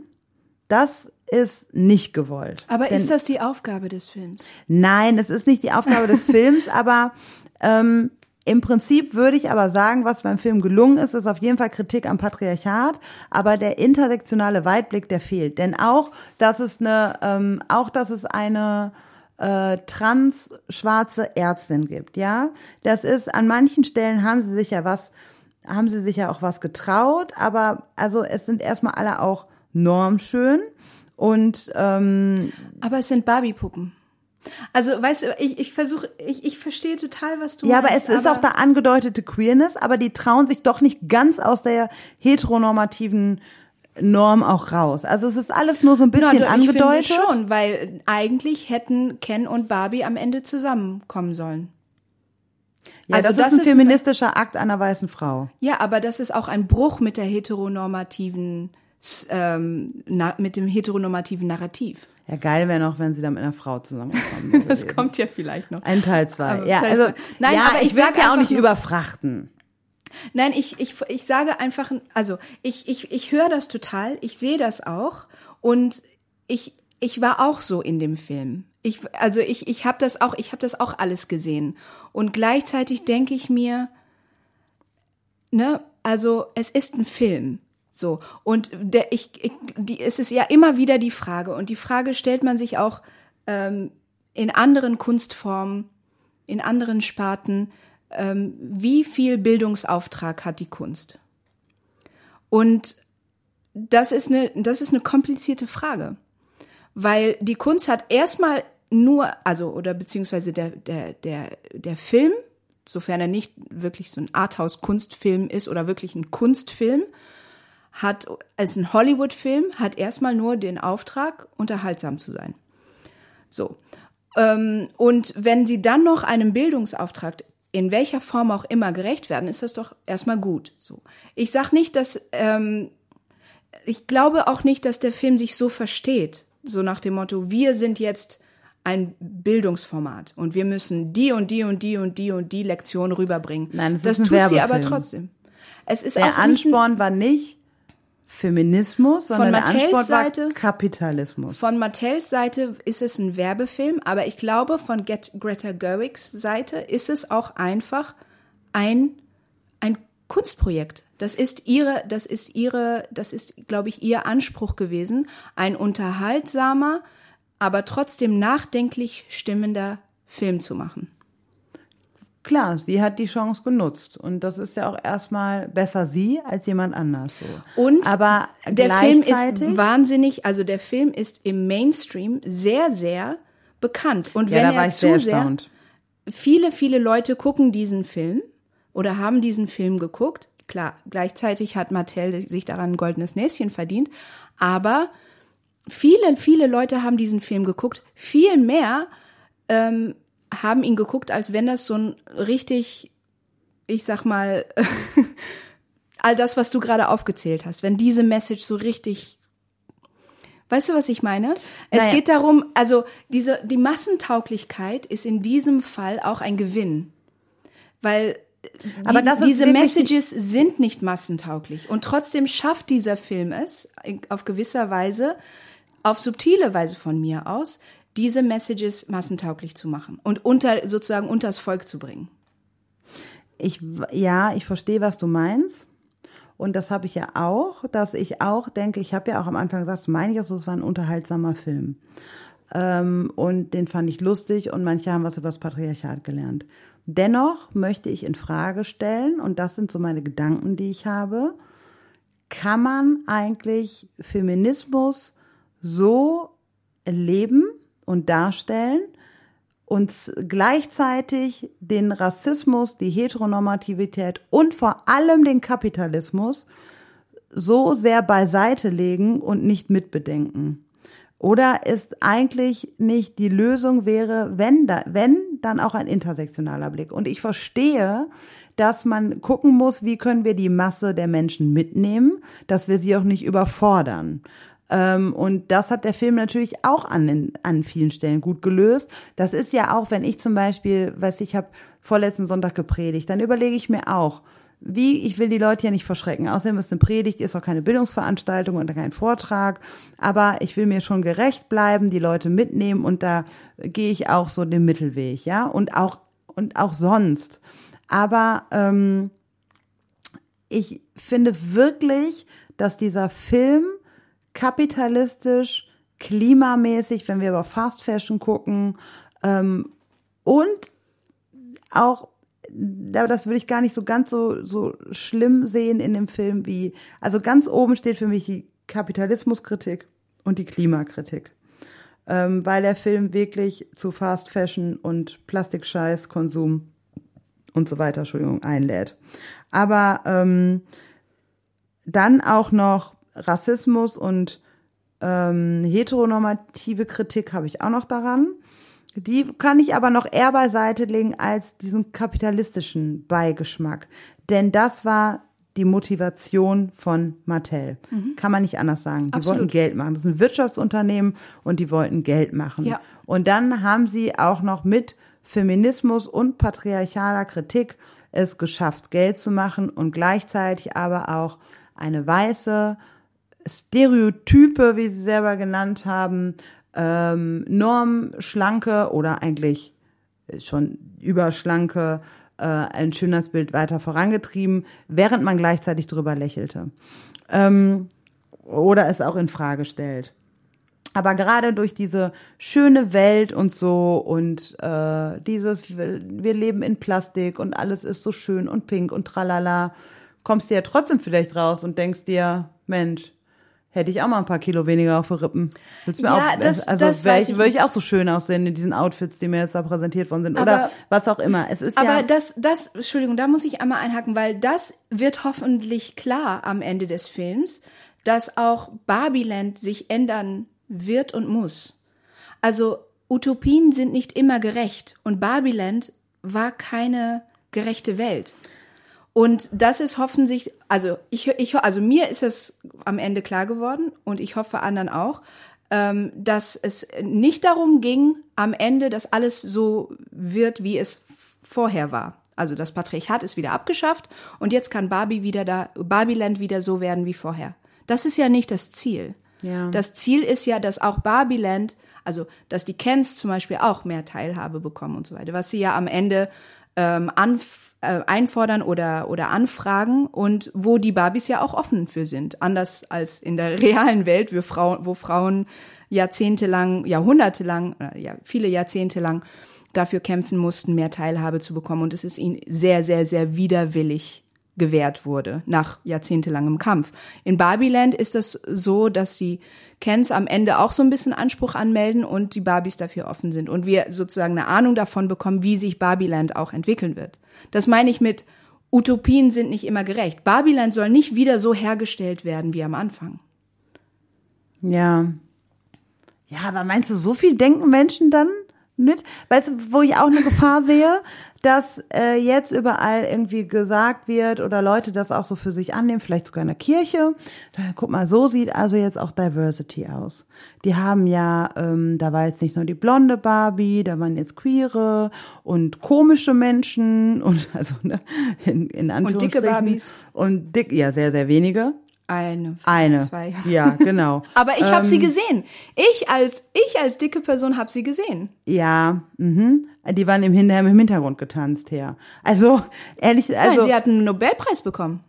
das ist nicht gewollt. Aber Denn, ist das die Aufgabe des Films? Nein, es ist nicht die Aufgabe des Films, aber ähm, im Prinzip würde ich aber sagen, was beim Film gelungen ist, ist auf jeden Fall Kritik am Patriarchat, aber der intersektionale Weitblick, der fehlt. Denn auch, dass es eine, ähm, auch, dass es eine äh, trans schwarze Ärztin gibt, ja, das ist an manchen Stellen haben sie sich ja was, haben sie sich ja auch was getraut, aber also es sind erstmal alle auch normschön und ähm, aber es sind Barbie-Puppen. Also, weißt du, ich, ich versuche, ich, ich verstehe total, was du ja, meinst. Ja, aber es ist auch da angedeutete Queerness, aber die trauen sich doch nicht ganz aus der heteronormativen Norm auch raus. Also es ist alles nur so ein bisschen Na, angedeutet. Ich finde schon, weil eigentlich hätten Ken und Barbie am Ende zusammenkommen sollen. Ja, also das, das ist ein feministischer ein, Akt einer weißen Frau. Ja, aber das ist auch ein Bruch mit der heteronormativen ähm, na, mit dem heteronormativen Narrativ. Ja, geil wäre noch, wenn sie dann mit einer Frau zusammenkommen. das kommt ja vielleicht noch. Ein Teil zwei. ja, Teil also, zwei. Nein, ja, aber ich, ich will ja auch nicht überfrachten. Nein, ich, ich, ich sage einfach, also ich, ich, ich höre das total, ich sehe das auch und ich, ich war auch so in dem Film. Ich, also ich, ich habe das auch, ich habe das auch alles gesehen und gleichzeitig denke ich mir, ne, also es ist ein Film so. Und der, ich, ich, die, es ist ja immer wieder die Frage. Und die Frage stellt man sich auch ähm, in anderen Kunstformen, in anderen Sparten. Ähm, wie viel Bildungsauftrag hat die Kunst? Und das ist eine, das ist eine komplizierte Frage. Weil die Kunst hat erstmal nur, also, oder beziehungsweise der, der, der, der Film, sofern er nicht wirklich so ein Arthouse-Kunstfilm ist oder wirklich ein Kunstfilm, hat als ein Hollywood-Film hat erstmal nur den Auftrag, unterhaltsam zu sein. So. Ähm, und wenn sie dann noch einem Bildungsauftrag in welcher Form auch immer gerecht werden, ist das doch erstmal gut. So. Ich sag nicht, dass ähm, ich glaube auch nicht, dass der Film sich so versteht, so nach dem Motto: Wir sind jetzt ein Bildungsformat und wir müssen die und die und die und die und die Lektion rüberbringen. Nein, das, das ist tut sie aber trotzdem. Es ist der auch Ansporn war nicht Feminismus, sondern von Mattels Seite, Kapitalismus. Von Mattels Seite ist es ein Werbefilm, aber ich glaube, von Get Greta Gerwigs Seite ist es auch einfach ein, ein Kunstprojekt. Das ist ihre, das ist ihre, das ist, glaube ich, ihr Anspruch gewesen, ein unterhaltsamer, aber trotzdem nachdenklich stimmender Film zu machen. Klar, sie hat die Chance genutzt. Und das ist ja auch erstmal besser sie als jemand anders so. Und aber der Film ist wahnsinnig, also der Film ist im Mainstream sehr sehr bekannt. Und ja, wenn er zu sehr, viele viele Leute gucken diesen Film oder haben diesen Film geguckt. Klar, gleichzeitig hat Mattel sich daran ein goldenes Näschen verdient, aber viele viele Leute haben diesen Film geguckt, viel mehr ähm, haben ihn geguckt, als wenn das so ein richtig, ich sag mal, all das, was du gerade aufgezählt hast, wenn diese Message so richtig Weißt du, was ich meine? Es naja. geht darum, also diese, die Massentauglichkeit ist in diesem Fall auch ein Gewinn. Weil die, diese Messages sind nicht massentauglich. Und trotzdem schafft dieser Film es, auf gewisser Weise, auf subtile Weise von mir aus, diese Messages massentauglich zu machen und unter sozusagen unters Volk zu bringen. Ich ja, ich verstehe, was du meinst. Und das habe ich ja auch, dass ich auch denke, ich habe ja auch am Anfang gesagt, meine ich auch so, es war ein unterhaltsamer Film. Ähm, und den fand ich lustig und manche haben was über das Patriarchat gelernt. Dennoch möchte ich in Frage stellen, und das sind so meine Gedanken, die ich habe, kann man eigentlich Feminismus so leben, und darstellen und gleichzeitig den Rassismus, die Heteronormativität und vor allem den Kapitalismus so sehr beiseite legen und nicht mitbedenken. Oder ist eigentlich nicht die Lösung wäre, wenn, da, wenn, dann auch ein intersektionaler Blick. Und ich verstehe, dass man gucken muss, wie können wir die Masse der Menschen mitnehmen, dass wir sie auch nicht überfordern. Ähm, und das hat der Film natürlich auch an, an vielen Stellen gut gelöst. Das ist ja auch, wenn ich zum Beispiel, weiß ich, habe vorletzten Sonntag gepredigt, dann überlege ich mir auch, wie, ich will die Leute ja nicht verschrecken. Außerdem ist eine Predigt, ist auch keine Bildungsveranstaltung und kein Vortrag. Aber ich will mir schon gerecht bleiben, die Leute mitnehmen und da gehe ich auch so den Mittelweg, ja. Und auch, und auch sonst. Aber ähm, ich finde wirklich, dass dieser Film kapitalistisch, klimamäßig, wenn wir über Fast Fashion gucken ähm, und auch aber das würde ich gar nicht so ganz so, so schlimm sehen in dem Film wie, also ganz oben steht für mich die Kapitalismuskritik und die Klimakritik. Ähm, weil der Film wirklich zu Fast Fashion und Plastikscheiß, Konsum und so weiter, Entschuldigung, einlädt. Aber ähm, dann auch noch Rassismus und ähm, heteronormative Kritik habe ich auch noch daran. Die kann ich aber noch eher beiseite legen als diesen kapitalistischen Beigeschmack. Denn das war die Motivation von Mattel. Mhm. Kann man nicht anders sagen. Die Absolut. wollten Geld machen. Das ist ein Wirtschaftsunternehmen und die wollten Geld machen. Ja. Und dann haben sie auch noch mit Feminismus und patriarchaler Kritik es geschafft, Geld zu machen und gleichzeitig aber auch eine weiße, Stereotype, wie sie selber genannt haben, ähm, normschlanke oder eigentlich schon überschlanke äh, ein Schönheitsbild weiter vorangetrieben, während man gleichzeitig drüber lächelte. Ähm, oder es auch in Frage stellt. Aber gerade durch diese schöne Welt und so und äh, dieses, wir leben in Plastik und alles ist so schön und pink und tralala, kommst du ja trotzdem vielleicht raus und denkst dir, Mensch, hätte ich auch mal ein paar Kilo weniger auf den Rippen. Willst mir ja, auch, das, also das wäre ich, würde ich auch so schön aussehen in diesen Outfits, die mir jetzt da präsentiert worden sind. Aber, Oder was auch immer. Es ist aber ja das, das, Entschuldigung, da muss ich einmal einhaken, weil das wird hoffentlich klar am Ende des Films, dass auch Barbieland sich ändern wird und muss. Also Utopien sind nicht immer gerecht und Barbieland war keine gerechte Welt. Und das ist hoffentlich, also ich, ich, also mir ist es am Ende klar geworden und ich hoffe anderen auch, ähm, dass es nicht darum ging, am Ende, dass alles so wird, wie es vorher war. Also das Patriarchat ist wieder abgeschafft und jetzt kann Barbie wieder da, Barbieland wieder so werden wie vorher. Das ist ja nicht das Ziel. Ja. Das Ziel ist ja, dass auch Barbieland, also dass die Kens zum Beispiel auch mehr Teilhabe bekommen und so weiter, was sie ja am Ende ähm, anf äh, einfordern oder, oder anfragen und wo die Barbies ja auch offen für sind. Anders als in der realen Welt, wo, Frau, wo Frauen jahrzehntelang, jahrhundertelang, äh, ja, viele Jahrzehnte lang dafür kämpfen mussten, mehr Teilhabe zu bekommen. Und es ist ihnen sehr, sehr, sehr widerwillig gewährt wurde nach jahrzehntelangem Kampf. In Barbieland ist das so, dass die Kens am Ende auch so ein bisschen Anspruch anmelden und die Barbies dafür offen sind und wir sozusagen eine Ahnung davon bekommen, wie sich Barbieland auch entwickeln wird. Das meine ich mit Utopien sind nicht immer gerecht. Barbieland soll nicht wieder so hergestellt werden wie am Anfang. Ja. Ja, aber meinst du, so viel denken Menschen dann mit? Weißt du, wo ich auch eine Gefahr sehe? Dass äh, jetzt überall irgendwie gesagt wird oder Leute das auch so für sich annehmen, vielleicht sogar in der Kirche. Guck mal, so sieht also jetzt auch Diversity aus. Die haben ja, ähm, da war jetzt nicht nur die blonde Barbie, da waren jetzt queere und komische Menschen und also ne, in, in Anführungsstrichen. Und dicke Barbies. Und dick, ja, sehr, sehr wenige. Eine. Eine. Zwei. Ja, genau. Aber ich habe ähm, sie gesehen. Ich als ich als dicke Person habe sie gesehen. Ja, mhm. Die waren im, Hinterher im Hintergrund getanzt her. Also ehrlich, also Nein, sie hatten einen Nobelpreis bekommen.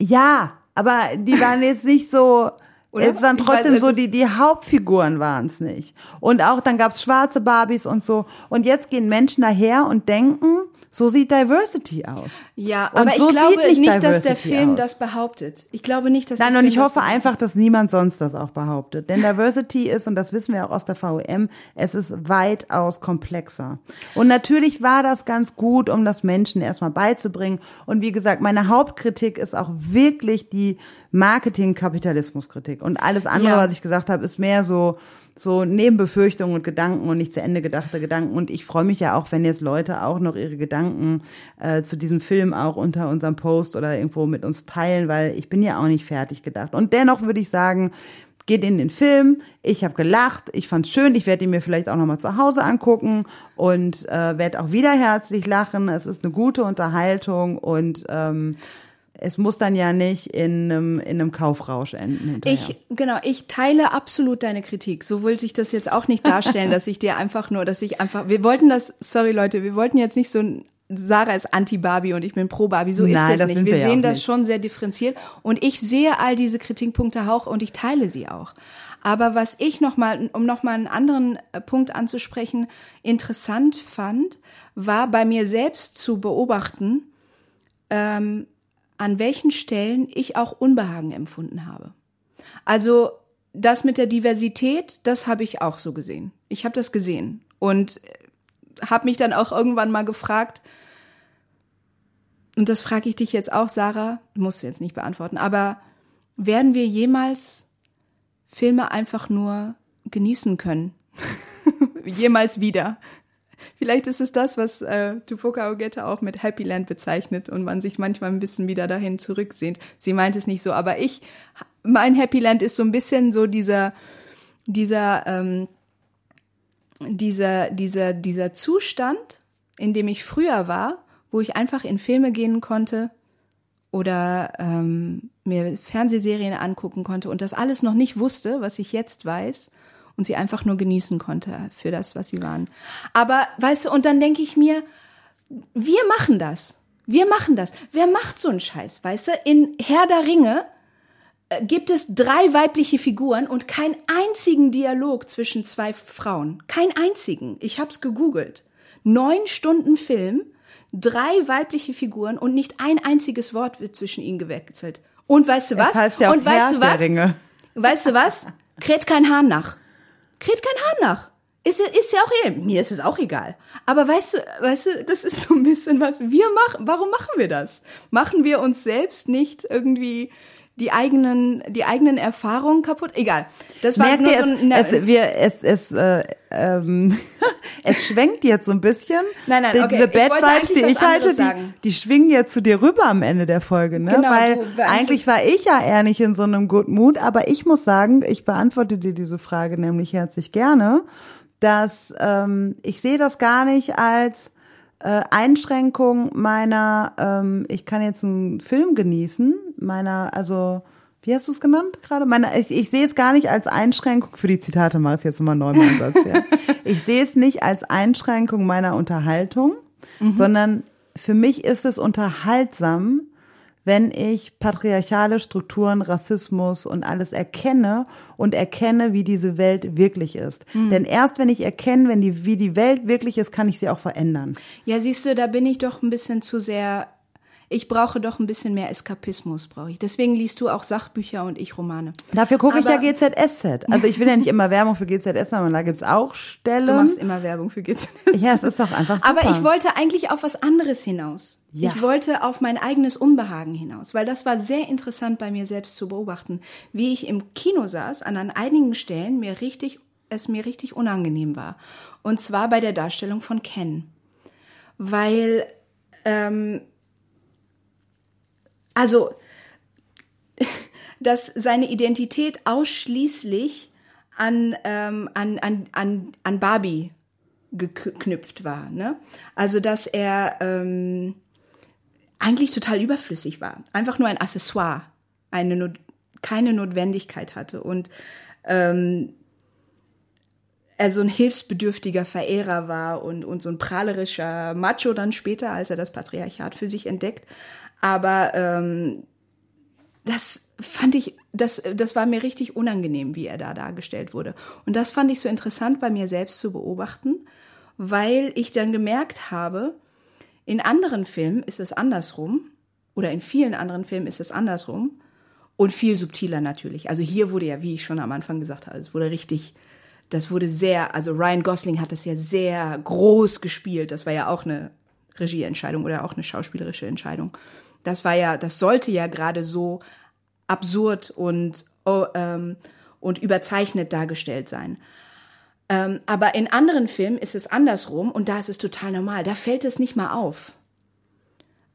Ja, aber die waren jetzt nicht so. Oder? Es waren trotzdem weiß, so, die, die Hauptfiguren waren es nicht. Und auch dann gab's schwarze Barbies und so. Und jetzt gehen Menschen daher und denken, so sieht Diversity aus. Ja, aber so ich glaube nicht, nicht dass der Film aus. das behauptet. Ich glaube nicht, dass Nein, und ich hoffe einfach, dass niemand sonst das auch behauptet. Denn Diversity ist, und das wissen wir auch aus der VOM, es ist weitaus komplexer. Und natürlich war das ganz gut, um das Menschen erstmal beizubringen. Und wie gesagt, meine Hauptkritik ist auch wirklich die Marketing-Kapitalismus-Kritik. Und alles andere, ja. was ich gesagt habe, ist mehr so, so Nebenbefürchtungen und Gedanken und nicht zu Ende gedachte Gedanken. Und ich freue mich ja auch, wenn jetzt Leute auch noch ihre Gedanken äh, zu diesem Film auch unter unserem Post oder irgendwo mit uns teilen, weil ich bin ja auch nicht fertig gedacht. Und dennoch würde ich sagen, geht in den Film. Ich habe gelacht, ich fand's schön. Ich werde ihn mir vielleicht auch noch mal zu Hause angucken und äh, werde auch wieder herzlich lachen. Es ist eine gute Unterhaltung und ähm, es muss dann ja nicht in einem, in einem Kaufrausch enden. Hinterher. Ich, genau, ich teile absolut deine Kritik. So wollte ich das jetzt auch nicht darstellen, dass ich dir einfach nur, dass ich einfach, wir wollten das, sorry Leute, wir wollten jetzt nicht so ein, Sarah ist Anti-Barbie und ich bin Pro-Barbie. So Nein, ist das, das nicht. Wir wir sehen das nicht. schon sehr differenziert und ich sehe all diese Kritikpunkte auch und ich teile sie auch. Aber was ich nochmal, um nochmal einen anderen äh, Punkt anzusprechen, interessant fand, war bei mir selbst zu beobachten, ähm, an welchen Stellen ich auch Unbehagen empfunden habe. Also das mit der Diversität, das habe ich auch so gesehen. Ich habe das gesehen und äh, habe mich dann auch irgendwann mal gefragt, und das frage ich dich jetzt auch, Sarah, musst du jetzt nicht beantworten, aber werden wir jemals Filme einfach nur genießen können? jemals wieder? Vielleicht ist es das, was äh, Tupoka Ogette auch mit Happy Land bezeichnet und man sich manchmal ein bisschen wieder dahin zurücksehnt. Sie meint es nicht so, aber ich, mein Happy Land ist so ein bisschen so dieser, dieser, ähm, dieser, dieser, dieser Zustand, in dem ich früher war, wo ich einfach in Filme gehen konnte oder ähm, mir Fernsehserien angucken konnte und das alles noch nicht wusste, was ich jetzt weiß und sie einfach nur genießen konnte für das, was sie waren. Aber weißt du, und dann denke ich mir, wir machen das. Wir machen das. Wer macht so einen Scheiß, weißt du? In Herr der Ringe äh, gibt es drei weibliche Figuren und keinen einzigen Dialog zwischen zwei Frauen. Kein einzigen. Ich hab's gegoogelt. Neun Stunden Film, drei weibliche Figuren und nicht ein einziges Wort wird zwischen ihnen gewechselt. Und weißt du was? Das heißt ja und weißt du was? Weißt du was? Kräht kein Hahn nach kräht kein Hahn nach. Ist, ist ja auch eh, mir ist es auch egal. Aber weißt du, weißt du, das ist so ein bisschen was wir machen. Warum machen wir das? Machen wir uns selbst nicht irgendwie die eigenen, die eigenen Erfahrungen kaputt? Egal. Das war Merkt nur ihr, so ein, es, es, wir, es, es, äh, ähm, es schwenkt jetzt so ein bisschen. Nein, nein, okay. Diese Bad Vibes, die ich halte, die, die schwingen jetzt zu dir rüber am Ende der Folge, ne? Genau, Weil du, eigentlich war ich ja eher nicht in so einem Good Mood, aber ich muss sagen, ich beantworte dir diese Frage nämlich herzlich gerne, dass ähm, ich sehe das gar nicht als äh, Einschränkung meiner, ähm, ich kann jetzt einen Film genießen, meiner, also wie hast du es genannt gerade? Meine, ich, ich sehe es gar nicht als Einschränkung, für die Zitate mache ich jetzt nochmal einen neuen Ansatz, ja. Ich sehe es nicht als Einschränkung meiner Unterhaltung, mhm. sondern für mich ist es unterhaltsam, wenn ich patriarchale Strukturen, Rassismus und alles erkenne und erkenne, wie diese Welt wirklich ist. Mhm. Denn erst wenn ich erkenne, wenn die, wie die Welt wirklich ist, kann ich sie auch verändern. Ja, siehst du, da bin ich doch ein bisschen zu sehr ich brauche doch ein bisschen mehr Eskapismus, brauche ich. Deswegen liest du auch Sachbücher und ich Romane. Dafür gucke ich ja GZSZ. Also ich will ja nicht immer Werbung für GZSZ machen, da gibt's auch Stellen. Du machst immer Werbung für GZSZ. Ja, es ist doch einfach super. Aber ich wollte eigentlich auf was anderes hinaus. Ja. Ich wollte auf mein eigenes Unbehagen hinaus, weil das war sehr interessant bei mir selbst zu beobachten, wie ich im Kino saß, an, an einigen Stellen mir richtig, es mir richtig unangenehm war. Und zwar bei der Darstellung von Ken. Weil ähm, also, dass seine Identität ausschließlich an, ähm, an, an, an, an Barbie geknüpft war. Ne? Also, dass er ähm, eigentlich total überflüssig war. Einfach nur ein Accessoire, eine Not keine Notwendigkeit hatte. Und ähm, er so ein hilfsbedürftiger Verehrer war und, und so ein prahlerischer Macho dann später, als er das Patriarchat für sich entdeckt. Aber ähm, das fand ich, das, das war mir richtig unangenehm, wie er da dargestellt wurde. Und das fand ich so interessant bei mir selbst zu beobachten, weil ich dann gemerkt habe, in anderen Filmen ist es andersrum, oder in vielen anderen Filmen ist es andersrum und viel subtiler natürlich. Also hier wurde ja, wie ich schon am Anfang gesagt habe, es wurde richtig, das wurde sehr, also Ryan Gosling hat das ja sehr groß gespielt. Das war ja auch eine Regieentscheidung oder auch eine schauspielerische Entscheidung. Das war ja, das sollte ja gerade so absurd und, oh, ähm, und überzeichnet dargestellt sein. Ähm, aber in anderen Filmen ist es andersrum und da ist es total normal. Da fällt es nicht mal auf,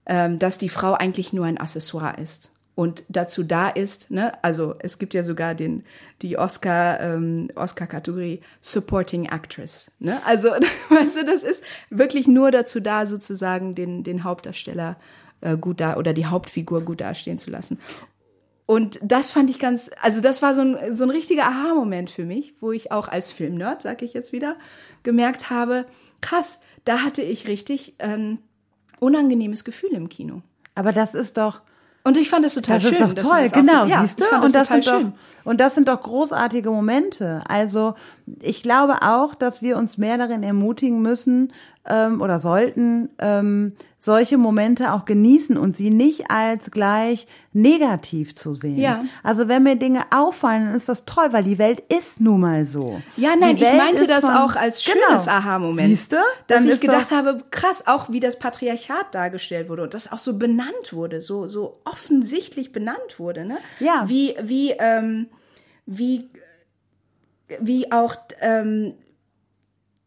ähm, dass die Frau eigentlich nur ein Accessoire ist und dazu da ist, ne, also es gibt ja sogar den die Oscar ähm, Oscar Kategorie Supporting Actress, ne? Also weißt du, das ist wirklich nur dazu da sozusagen den den Hauptdarsteller äh, gut da oder die Hauptfigur gut dastehen zu lassen. Und das fand ich ganz, also das war so ein, so ein richtiger Aha-Moment für mich, wo ich auch als Filmnerd, sag ich jetzt wieder, gemerkt habe, krass, da hatte ich richtig ähm, unangenehmes Gefühl im Kino. Aber das ist doch, und ich fand es total das schön. Das ist doch toll, genau, ja, siehst du? Und das, sind doch, und das sind doch großartige Momente. Also ich glaube auch, dass wir uns mehr darin ermutigen müssen ähm, oder sollten, ähm, solche Momente auch genießen und sie nicht als gleich negativ zu sehen. Ja. Also wenn mir Dinge auffallen, dann ist das toll, weil die Welt ist nun mal so. Ja, nein, ich meinte das von, auch als genau. schönes genau. Aha-Moment. Siehst du? Dass ich gedacht habe, krass, auch wie das Patriarchat dargestellt wurde und das auch so benannt wurde, so, so offensichtlich benannt wurde, ne? Ja. Wie, wie, ähm, wie, wie auch ähm,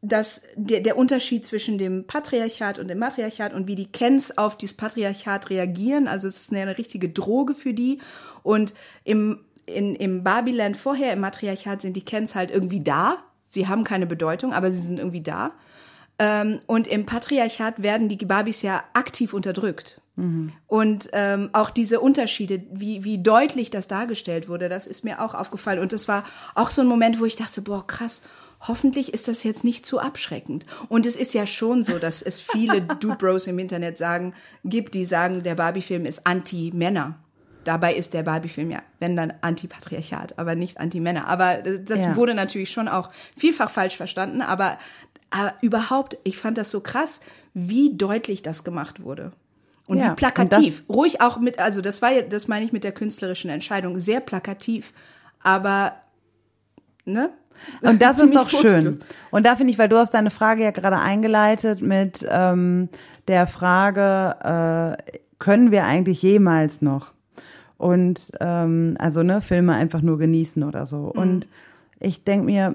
dass der, der Unterschied zwischen dem Patriarchat und dem Matriarchat und wie die Kens auf dieses Patriarchat reagieren. Also es ist eine, eine richtige Droge für die. Und im, in, im Babyland vorher, im Matriarchat, sind die Kens halt irgendwie da. Sie haben keine Bedeutung, aber sie sind irgendwie da. Ähm, und im Patriarchat werden die Babys ja aktiv unterdrückt. Mhm. Und ähm, auch diese Unterschiede, wie, wie deutlich das dargestellt wurde, das ist mir auch aufgefallen. Und das war auch so ein Moment, wo ich dachte, boah, krass, hoffentlich ist das jetzt nicht zu abschreckend. Und es ist ja schon so, dass es viele Dude Bros im Internet sagen, gibt, die sagen, der Barbie-Film ist anti-Männer. Dabei ist der Barbie-Film ja, wenn dann anti-Patriarchat, aber nicht anti-Männer. Aber das ja. wurde natürlich schon auch vielfach falsch verstanden. Aber, aber überhaupt, ich fand das so krass, wie deutlich das gemacht wurde. Und ja, wie plakativ. Und Ruhig auch mit, also das war ja, das meine ich mit der künstlerischen Entscheidung, sehr plakativ. Aber, ne? Und das ist doch schön. Und da finde ich, weil du hast deine Frage ja gerade eingeleitet mit ähm, der Frage, äh, können wir eigentlich jemals noch? Und ähm, also ne, Filme einfach nur genießen oder so. Mhm. Und ich denke mir,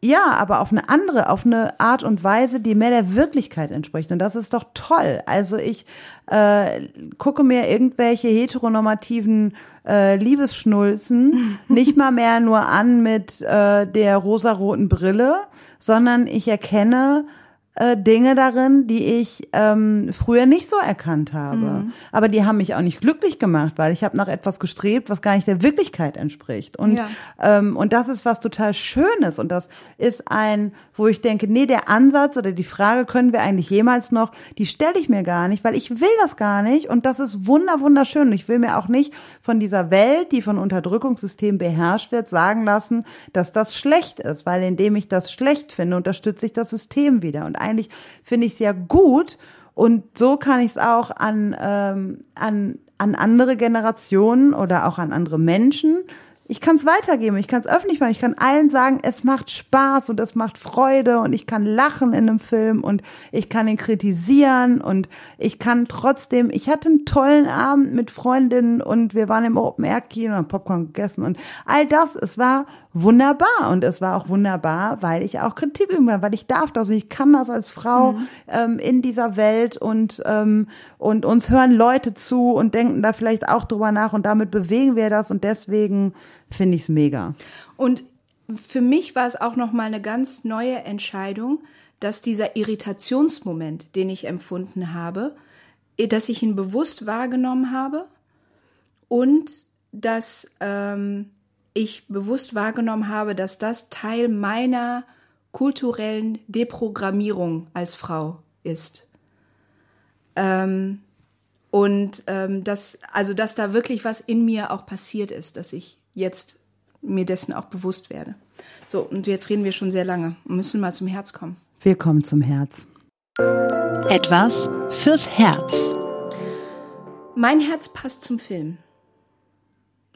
ja, aber auf eine andere, auf eine Art und Weise, die mehr der Wirklichkeit entspricht. Und das ist doch toll. Also ich äh, gucke mir irgendwelche heteronormativen äh, Liebesschnulzen nicht mal mehr nur an mit äh, der rosaroten Brille, sondern ich erkenne äh, Dinge darin, die ich ähm, früher nicht so erkannt habe. Mhm. Aber die haben mich auch nicht glücklich gemacht, weil ich habe nach etwas gestrebt, was gar nicht der Wirklichkeit entspricht. Und, ja. ähm, und das ist was total Schönes. Und das ist ein, wo ich denke, nee, der Ansatz oder die Frage, können wir eigentlich jemals noch, die stelle ich mir gar nicht, weil ich will das gar nicht. Und das ist wunder, wunderschön. Und ich will mir auch nicht von dieser Welt, die von Unterdrückungssystemen beherrscht wird, sagen lassen, dass das schlecht ist. Weil indem ich das schlecht finde, unterstütze ich das System wieder. Und eigentlich finde ich es ja gut. Und so kann ich es auch an, ähm, an, an andere Generationen oder auch an andere Menschen ich kann es weitergeben, ich kann es öffentlich machen, ich kann allen sagen, es macht Spaß und es macht Freude und ich kann lachen in einem Film und ich kann ihn kritisieren und ich kann trotzdem, ich hatte einen tollen Abend mit Freundinnen und wir waren im Open Air Kino und Popcorn gegessen und all das, es war wunderbar und es war auch wunderbar, weil ich auch Kritik üben kann, weil ich darf das und ich kann das als Frau mhm. ähm, in dieser Welt und ähm, und uns hören Leute zu und denken da vielleicht auch drüber nach und damit bewegen wir das und deswegen finde ich es mega. Und für mich war es auch noch mal eine ganz neue Entscheidung, dass dieser Irritationsmoment, den ich empfunden habe, dass ich ihn bewusst wahrgenommen habe und dass ähm, ich bewusst wahrgenommen habe, dass das Teil meiner kulturellen Deprogrammierung als Frau ist. Ähm, und ähm, dass, also dass da wirklich was in mir auch passiert ist, dass ich jetzt mir dessen auch bewusst werde. So, und jetzt reden wir schon sehr lange und müssen mal zum Herz kommen. Wir kommen zum Herz. Etwas fürs Herz. Mein Herz passt zum Film.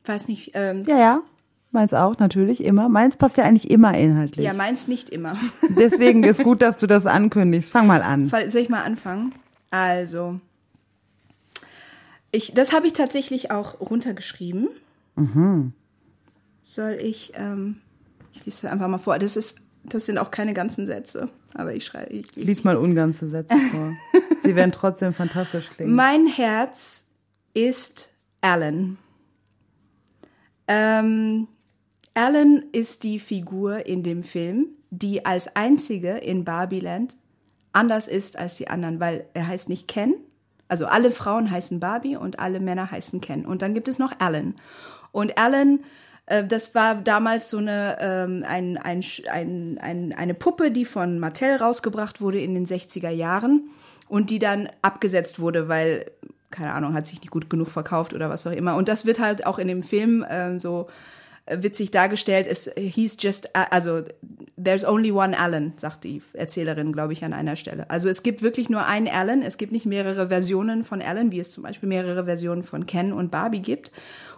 Weiß nicht. Ähm, ja, ja. Meins auch, natürlich, immer. Meins passt ja eigentlich immer inhaltlich. Ja, meins nicht immer. Deswegen ist gut, dass du das ankündigst. Fang mal an. Soll ich mal anfangen? Also, ich, das habe ich tatsächlich auch runtergeschrieben. Mhm. Soll ich, ähm, ich lese einfach mal vor. Das ist, das sind auch keine ganzen Sätze, aber ich schreibe. Ich, ich, Lies mal unganze Sätze vor. Sie werden trotzdem fantastisch klingen. Mein Herz ist Alan. Ähm, Alan ist die Figur in dem Film, die als einzige in Barbieland anders ist als die anderen, weil er heißt nicht Ken. Also alle Frauen heißen Barbie und alle Männer heißen Ken. Und dann gibt es noch Alan. Und Alan, äh, das war damals so eine, ähm, ein, ein, ein, ein, eine Puppe, die von Mattel rausgebracht wurde in den 60er Jahren und die dann abgesetzt wurde, weil, keine Ahnung, hat sich nicht gut genug verkauft oder was auch immer. Und das wird halt auch in dem Film ähm, so witzig dargestellt. Es hieß just, also there's only one Alan, sagt die Erzählerin, glaube ich, an einer Stelle. Also es gibt wirklich nur einen Alan. Es gibt nicht mehrere Versionen von Alan, wie es zum Beispiel mehrere Versionen von Ken und Barbie gibt.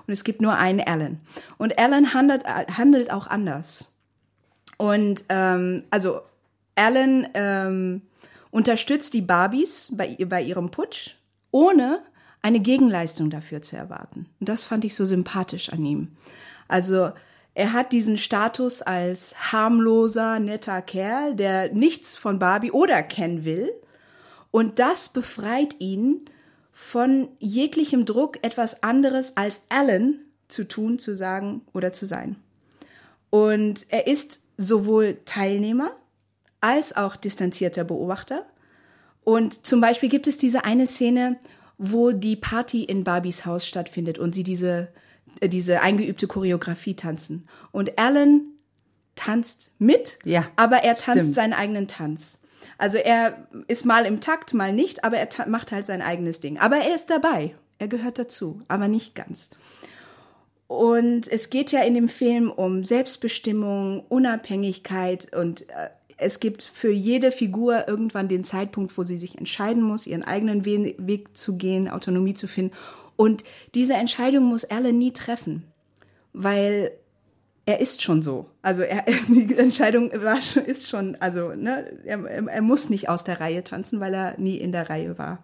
Und es gibt nur einen Alan. Und Alan handelt, handelt auch anders. Und ähm, also Alan ähm, unterstützt die Barbies bei, bei ihrem Putsch, ohne eine Gegenleistung dafür zu erwarten. Und das fand ich so sympathisch an ihm. Also er hat diesen Status als harmloser, netter Kerl, der nichts von Barbie oder Ken will. Und das befreit ihn von jeglichem Druck, etwas anderes als Alan zu tun, zu sagen oder zu sein. Und er ist sowohl Teilnehmer als auch distanzierter Beobachter. Und zum Beispiel gibt es diese eine Szene, wo die Party in Barbies Haus stattfindet und sie diese äh, diese eingeübte Choreografie tanzen. Und Alan tanzt mit, ja, aber er tanzt stimmt. seinen eigenen Tanz. Also er ist mal im Takt, mal nicht, aber er macht halt sein eigenes Ding. Aber er ist dabei. Er gehört dazu, aber nicht ganz. Und es geht ja in dem Film um Selbstbestimmung, Unabhängigkeit und äh, es gibt für jede Figur irgendwann den Zeitpunkt, wo sie sich entscheiden muss, ihren eigenen Weg zu gehen, Autonomie zu finden. Und diese Entscheidung muss Alan nie treffen, weil er ist schon so. Also er, die Entscheidung war, ist schon, also ne, er, er muss nicht aus der Reihe tanzen, weil er nie in der Reihe war.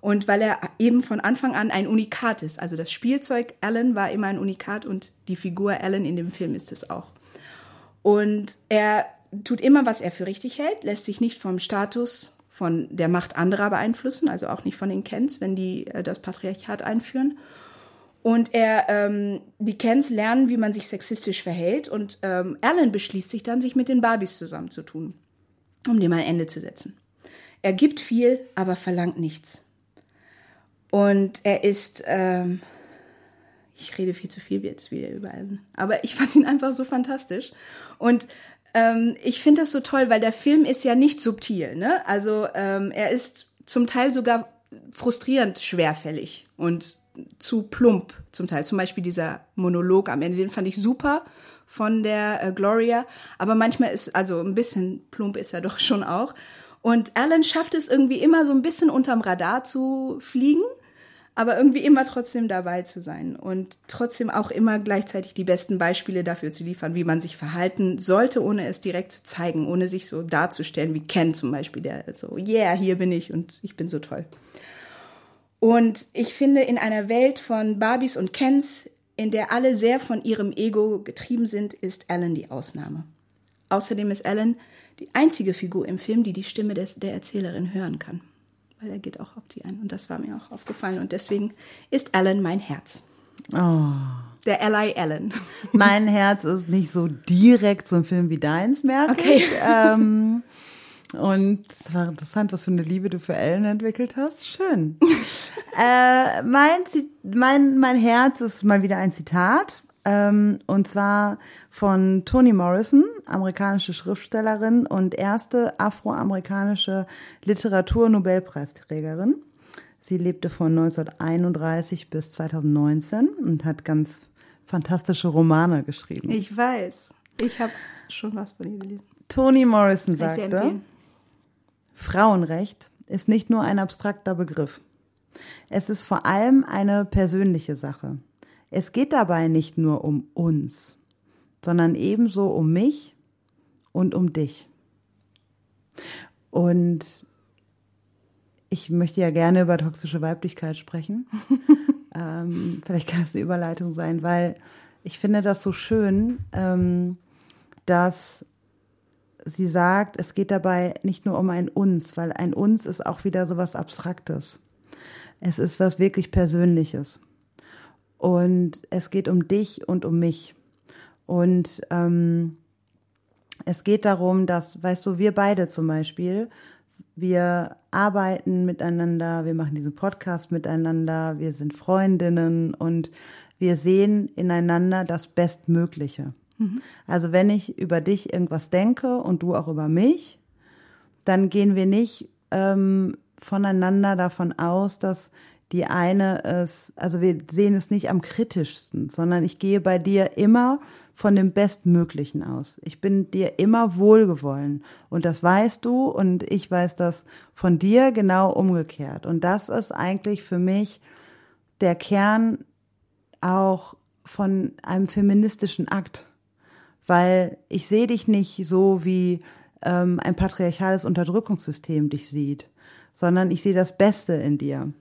Und weil er eben von Anfang an ein Unikat ist. Also das Spielzeug Alan war immer ein Unikat und die Figur Alan in dem Film ist es auch. Und er tut immer, was er für richtig hält, lässt sich nicht vom Status von der Macht anderer beeinflussen, also auch nicht von den Kens, wenn die äh, das Patriarchat einführen. Und er, ähm, die Kens lernen, wie man sich sexistisch verhält. Und ähm, Alan beschließt sich dann, sich mit den Barbies zusammenzutun. um dem ein Ende zu setzen. Er gibt viel, aber verlangt nichts. Und er ist, ähm, ich rede viel zu viel jetzt wieder über Alan, aber ich fand ihn einfach so fantastisch. Und ähm, ich finde das so toll, weil der Film ist ja nicht subtil. Ne? Also ähm, er ist zum Teil sogar frustrierend schwerfällig und zu plump zum Teil. Zum Beispiel dieser Monolog am Ende, den fand ich super von der äh, Gloria. Aber manchmal ist, also ein bisschen plump ist er doch schon auch. Und Alan schafft es irgendwie immer so ein bisschen unterm Radar zu fliegen aber irgendwie immer trotzdem dabei zu sein und trotzdem auch immer gleichzeitig die besten Beispiele dafür zu liefern, wie man sich verhalten sollte, ohne es direkt zu zeigen, ohne sich so darzustellen wie Ken zum Beispiel, der so, yeah, hier bin ich und ich bin so toll. Und ich finde, in einer Welt von Barbies und Kens, in der alle sehr von ihrem Ego getrieben sind, ist Alan die Ausnahme. Außerdem ist Alan die einzige Figur im Film, die die Stimme des, der Erzählerin hören kann weil er geht auch auf die ein. Und das war mir auch aufgefallen. Und deswegen ist Alan mein Herz. Oh. Der Ally Alan. Mein Herz ist nicht so direkt so ein Film wie deins, merke okay. ich. Ähm, und es war interessant, was für eine Liebe du für Ellen entwickelt hast. Schön. äh, mein, mein, mein Herz ist mal wieder ein Zitat. Ähm, und zwar von Toni Morrison, amerikanische Schriftstellerin und erste afroamerikanische Literatur-Nobelpreisträgerin. Sie lebte von 1931 bis 2019 und hat ganz fantastische Romane geschrieben. Ich weiß. Ich habe schon was von ihr gelesen. Toni Morrison sagte, Frauenrecht ist nicht nur ein abstrakter Begriff. Es ist vor allem eine persönliche Sache. Es geht dabei nicht nur um uns, sondern ebenso um mich und um dich. Und ich möchte ja gerne über toxische Weiblichkeit sprechen. ähm, vielleicht kann es eine Überleitung sein, weil ich finde das so schön, ähm, dass sie sagt, es geht dabei nicht nur um ein Uns, weil ein Uns ist auch wieder so was Abstraktes. Es ist was wirklich Persönliches. Und es geht um dich und um mich. Und ähm, es geht darum, dass, weißt du, wir beide zum Beispiel, wir arbeiten miteinander, wir machen diesen Podcast miteinander, wir sind Freundinnen und wir sehen ineinander das Bestmögliche. Mhm. Also wenn ich über dich irgendwas denke und du auch über mich, dann gehen wir nicht ähm, voneinander davon aus, dass die eine ist, also wir sehen es nicht am kritischsten, sondern ich gehe bei dir immer von dem Bestmöglichen aus. Ich bin dir immer wohlgewollen und das weißt du und ich weiß das von dir genau umgekehrt. Und das ist eigentlich für mich der Kern auch von einem feministischen Akt, weil ich sehe dich nicht so wie ähm, ein patriarchales Unterdrückungssystem dich sieht, sondern ich sehe das Beste in dir.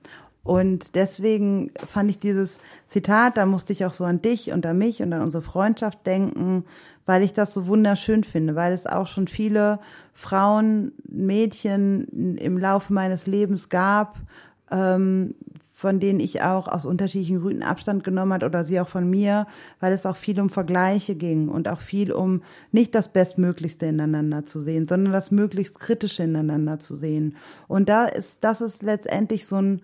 Und deswegen fand ich dieses Zitat, da musste ich auch so an dich und an mich und an unsere Freundschaft denken, weil ich das so wunderschön finde, weil es auch schon viele Frauen, Mädchen im Laufe meines Lebens gab, ähm, von denen ich auch aus unterschiedlichen Gründen Abstand genommen hat oder sie auch von mir, weil es auch viel um Vergleiche ging und auch viel um nicht das Bestmöglichste ineinander zu sehen, sondern das möglichst Kritische ineinander zu sehen. Und da ist, das ist letztendlich so ein,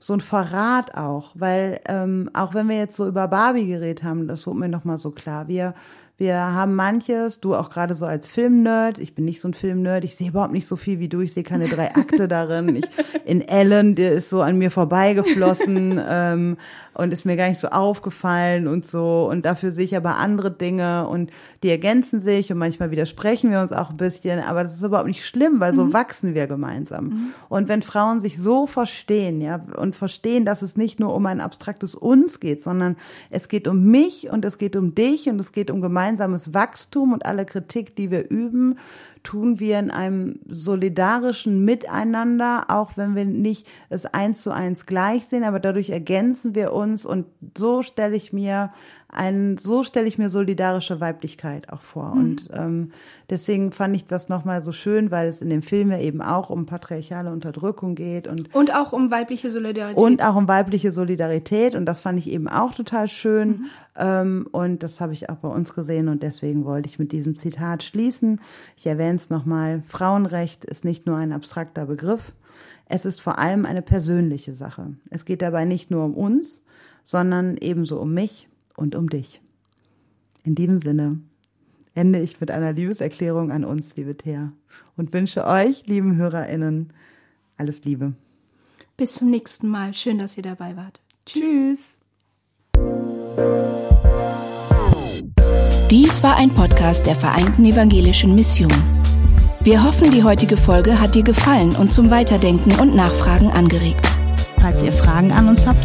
so ein Verrat auch, weil ähm, auch wenn wir jetzt so über Barbie geredet haben, das wurde mir noch mal so klar. Wir wir haben manches, du auch gerade so als Filmnerd, ich bin nicht so ein Filmnerd, ich sehe überhaupt nicht so viel wie du, ich sehe keine drei Akte darin. Ich, in Ellen, der ist so an mir vorbeigeflossen ähm, und ist mir gar nicht so aufgefallen und so. Und dafür sehe ich aber andere Dinge und die ergänzen sich und manchmal widersprechen wir uns auch ein bisschen, aber das ist überhaupt nicht schlimm, weil so mhm. wachsen wir gemeinsam. Mhm. Und wenn Frauen sich so verstehen, ja, und verstehen, dass es nicht nur um ein abstraktes Uns geht, sondern es geht um mich und es geht um dich und es geht um gemeinsam gemeinsames Wachstum und alle Kritik, die wir üben, tun wir in einem solidarischen Miteinander, auch wenn wir nicht es eins zu eins gleich sehen, aber dadurch ergänzen wir uns. Und so stelle ich mir ein, so stelle ich mir solidarische Weiblichkeit auch vor. Mhm. Und ähm, deswegen fand ich das nochmal so schön, weil es in dem Film ja eben auch um patriarchale Unterdrückung geht und und auch um weibliche Solidarität und auch um weibliche Solidarität und das fand ich eben auch total schön. Mhm. Ähm, und das habe ich auch bei uns gesehen und deswegen wollte ich mit diesem Zitat schließen. Ich erwähne es nochmal. Frauenrecht ist nicht nur ein abstrakter Begriff. Es ist vor allem eine persönliche Sache. Es geht dabei nicht nur um uns, sondern ebenso um mich und um dich. In diesem Sinne ende ich mit einer Liebeserklärung an uns, liebe Thea, und wünsche euch, lieben HörerInnen, alles Liebe. Bis zum nächsten Mal. Schön, dass ihr dabei wart. Tschüss. Tschüss. Dies war ein Podcast der Vereinten Evangelischen Mission. Wir hoffen, die heutige Folge hat dir gefallen und zum Weiterdenken und Nachfragen angeregt. Falls ihr Fragen an uns habt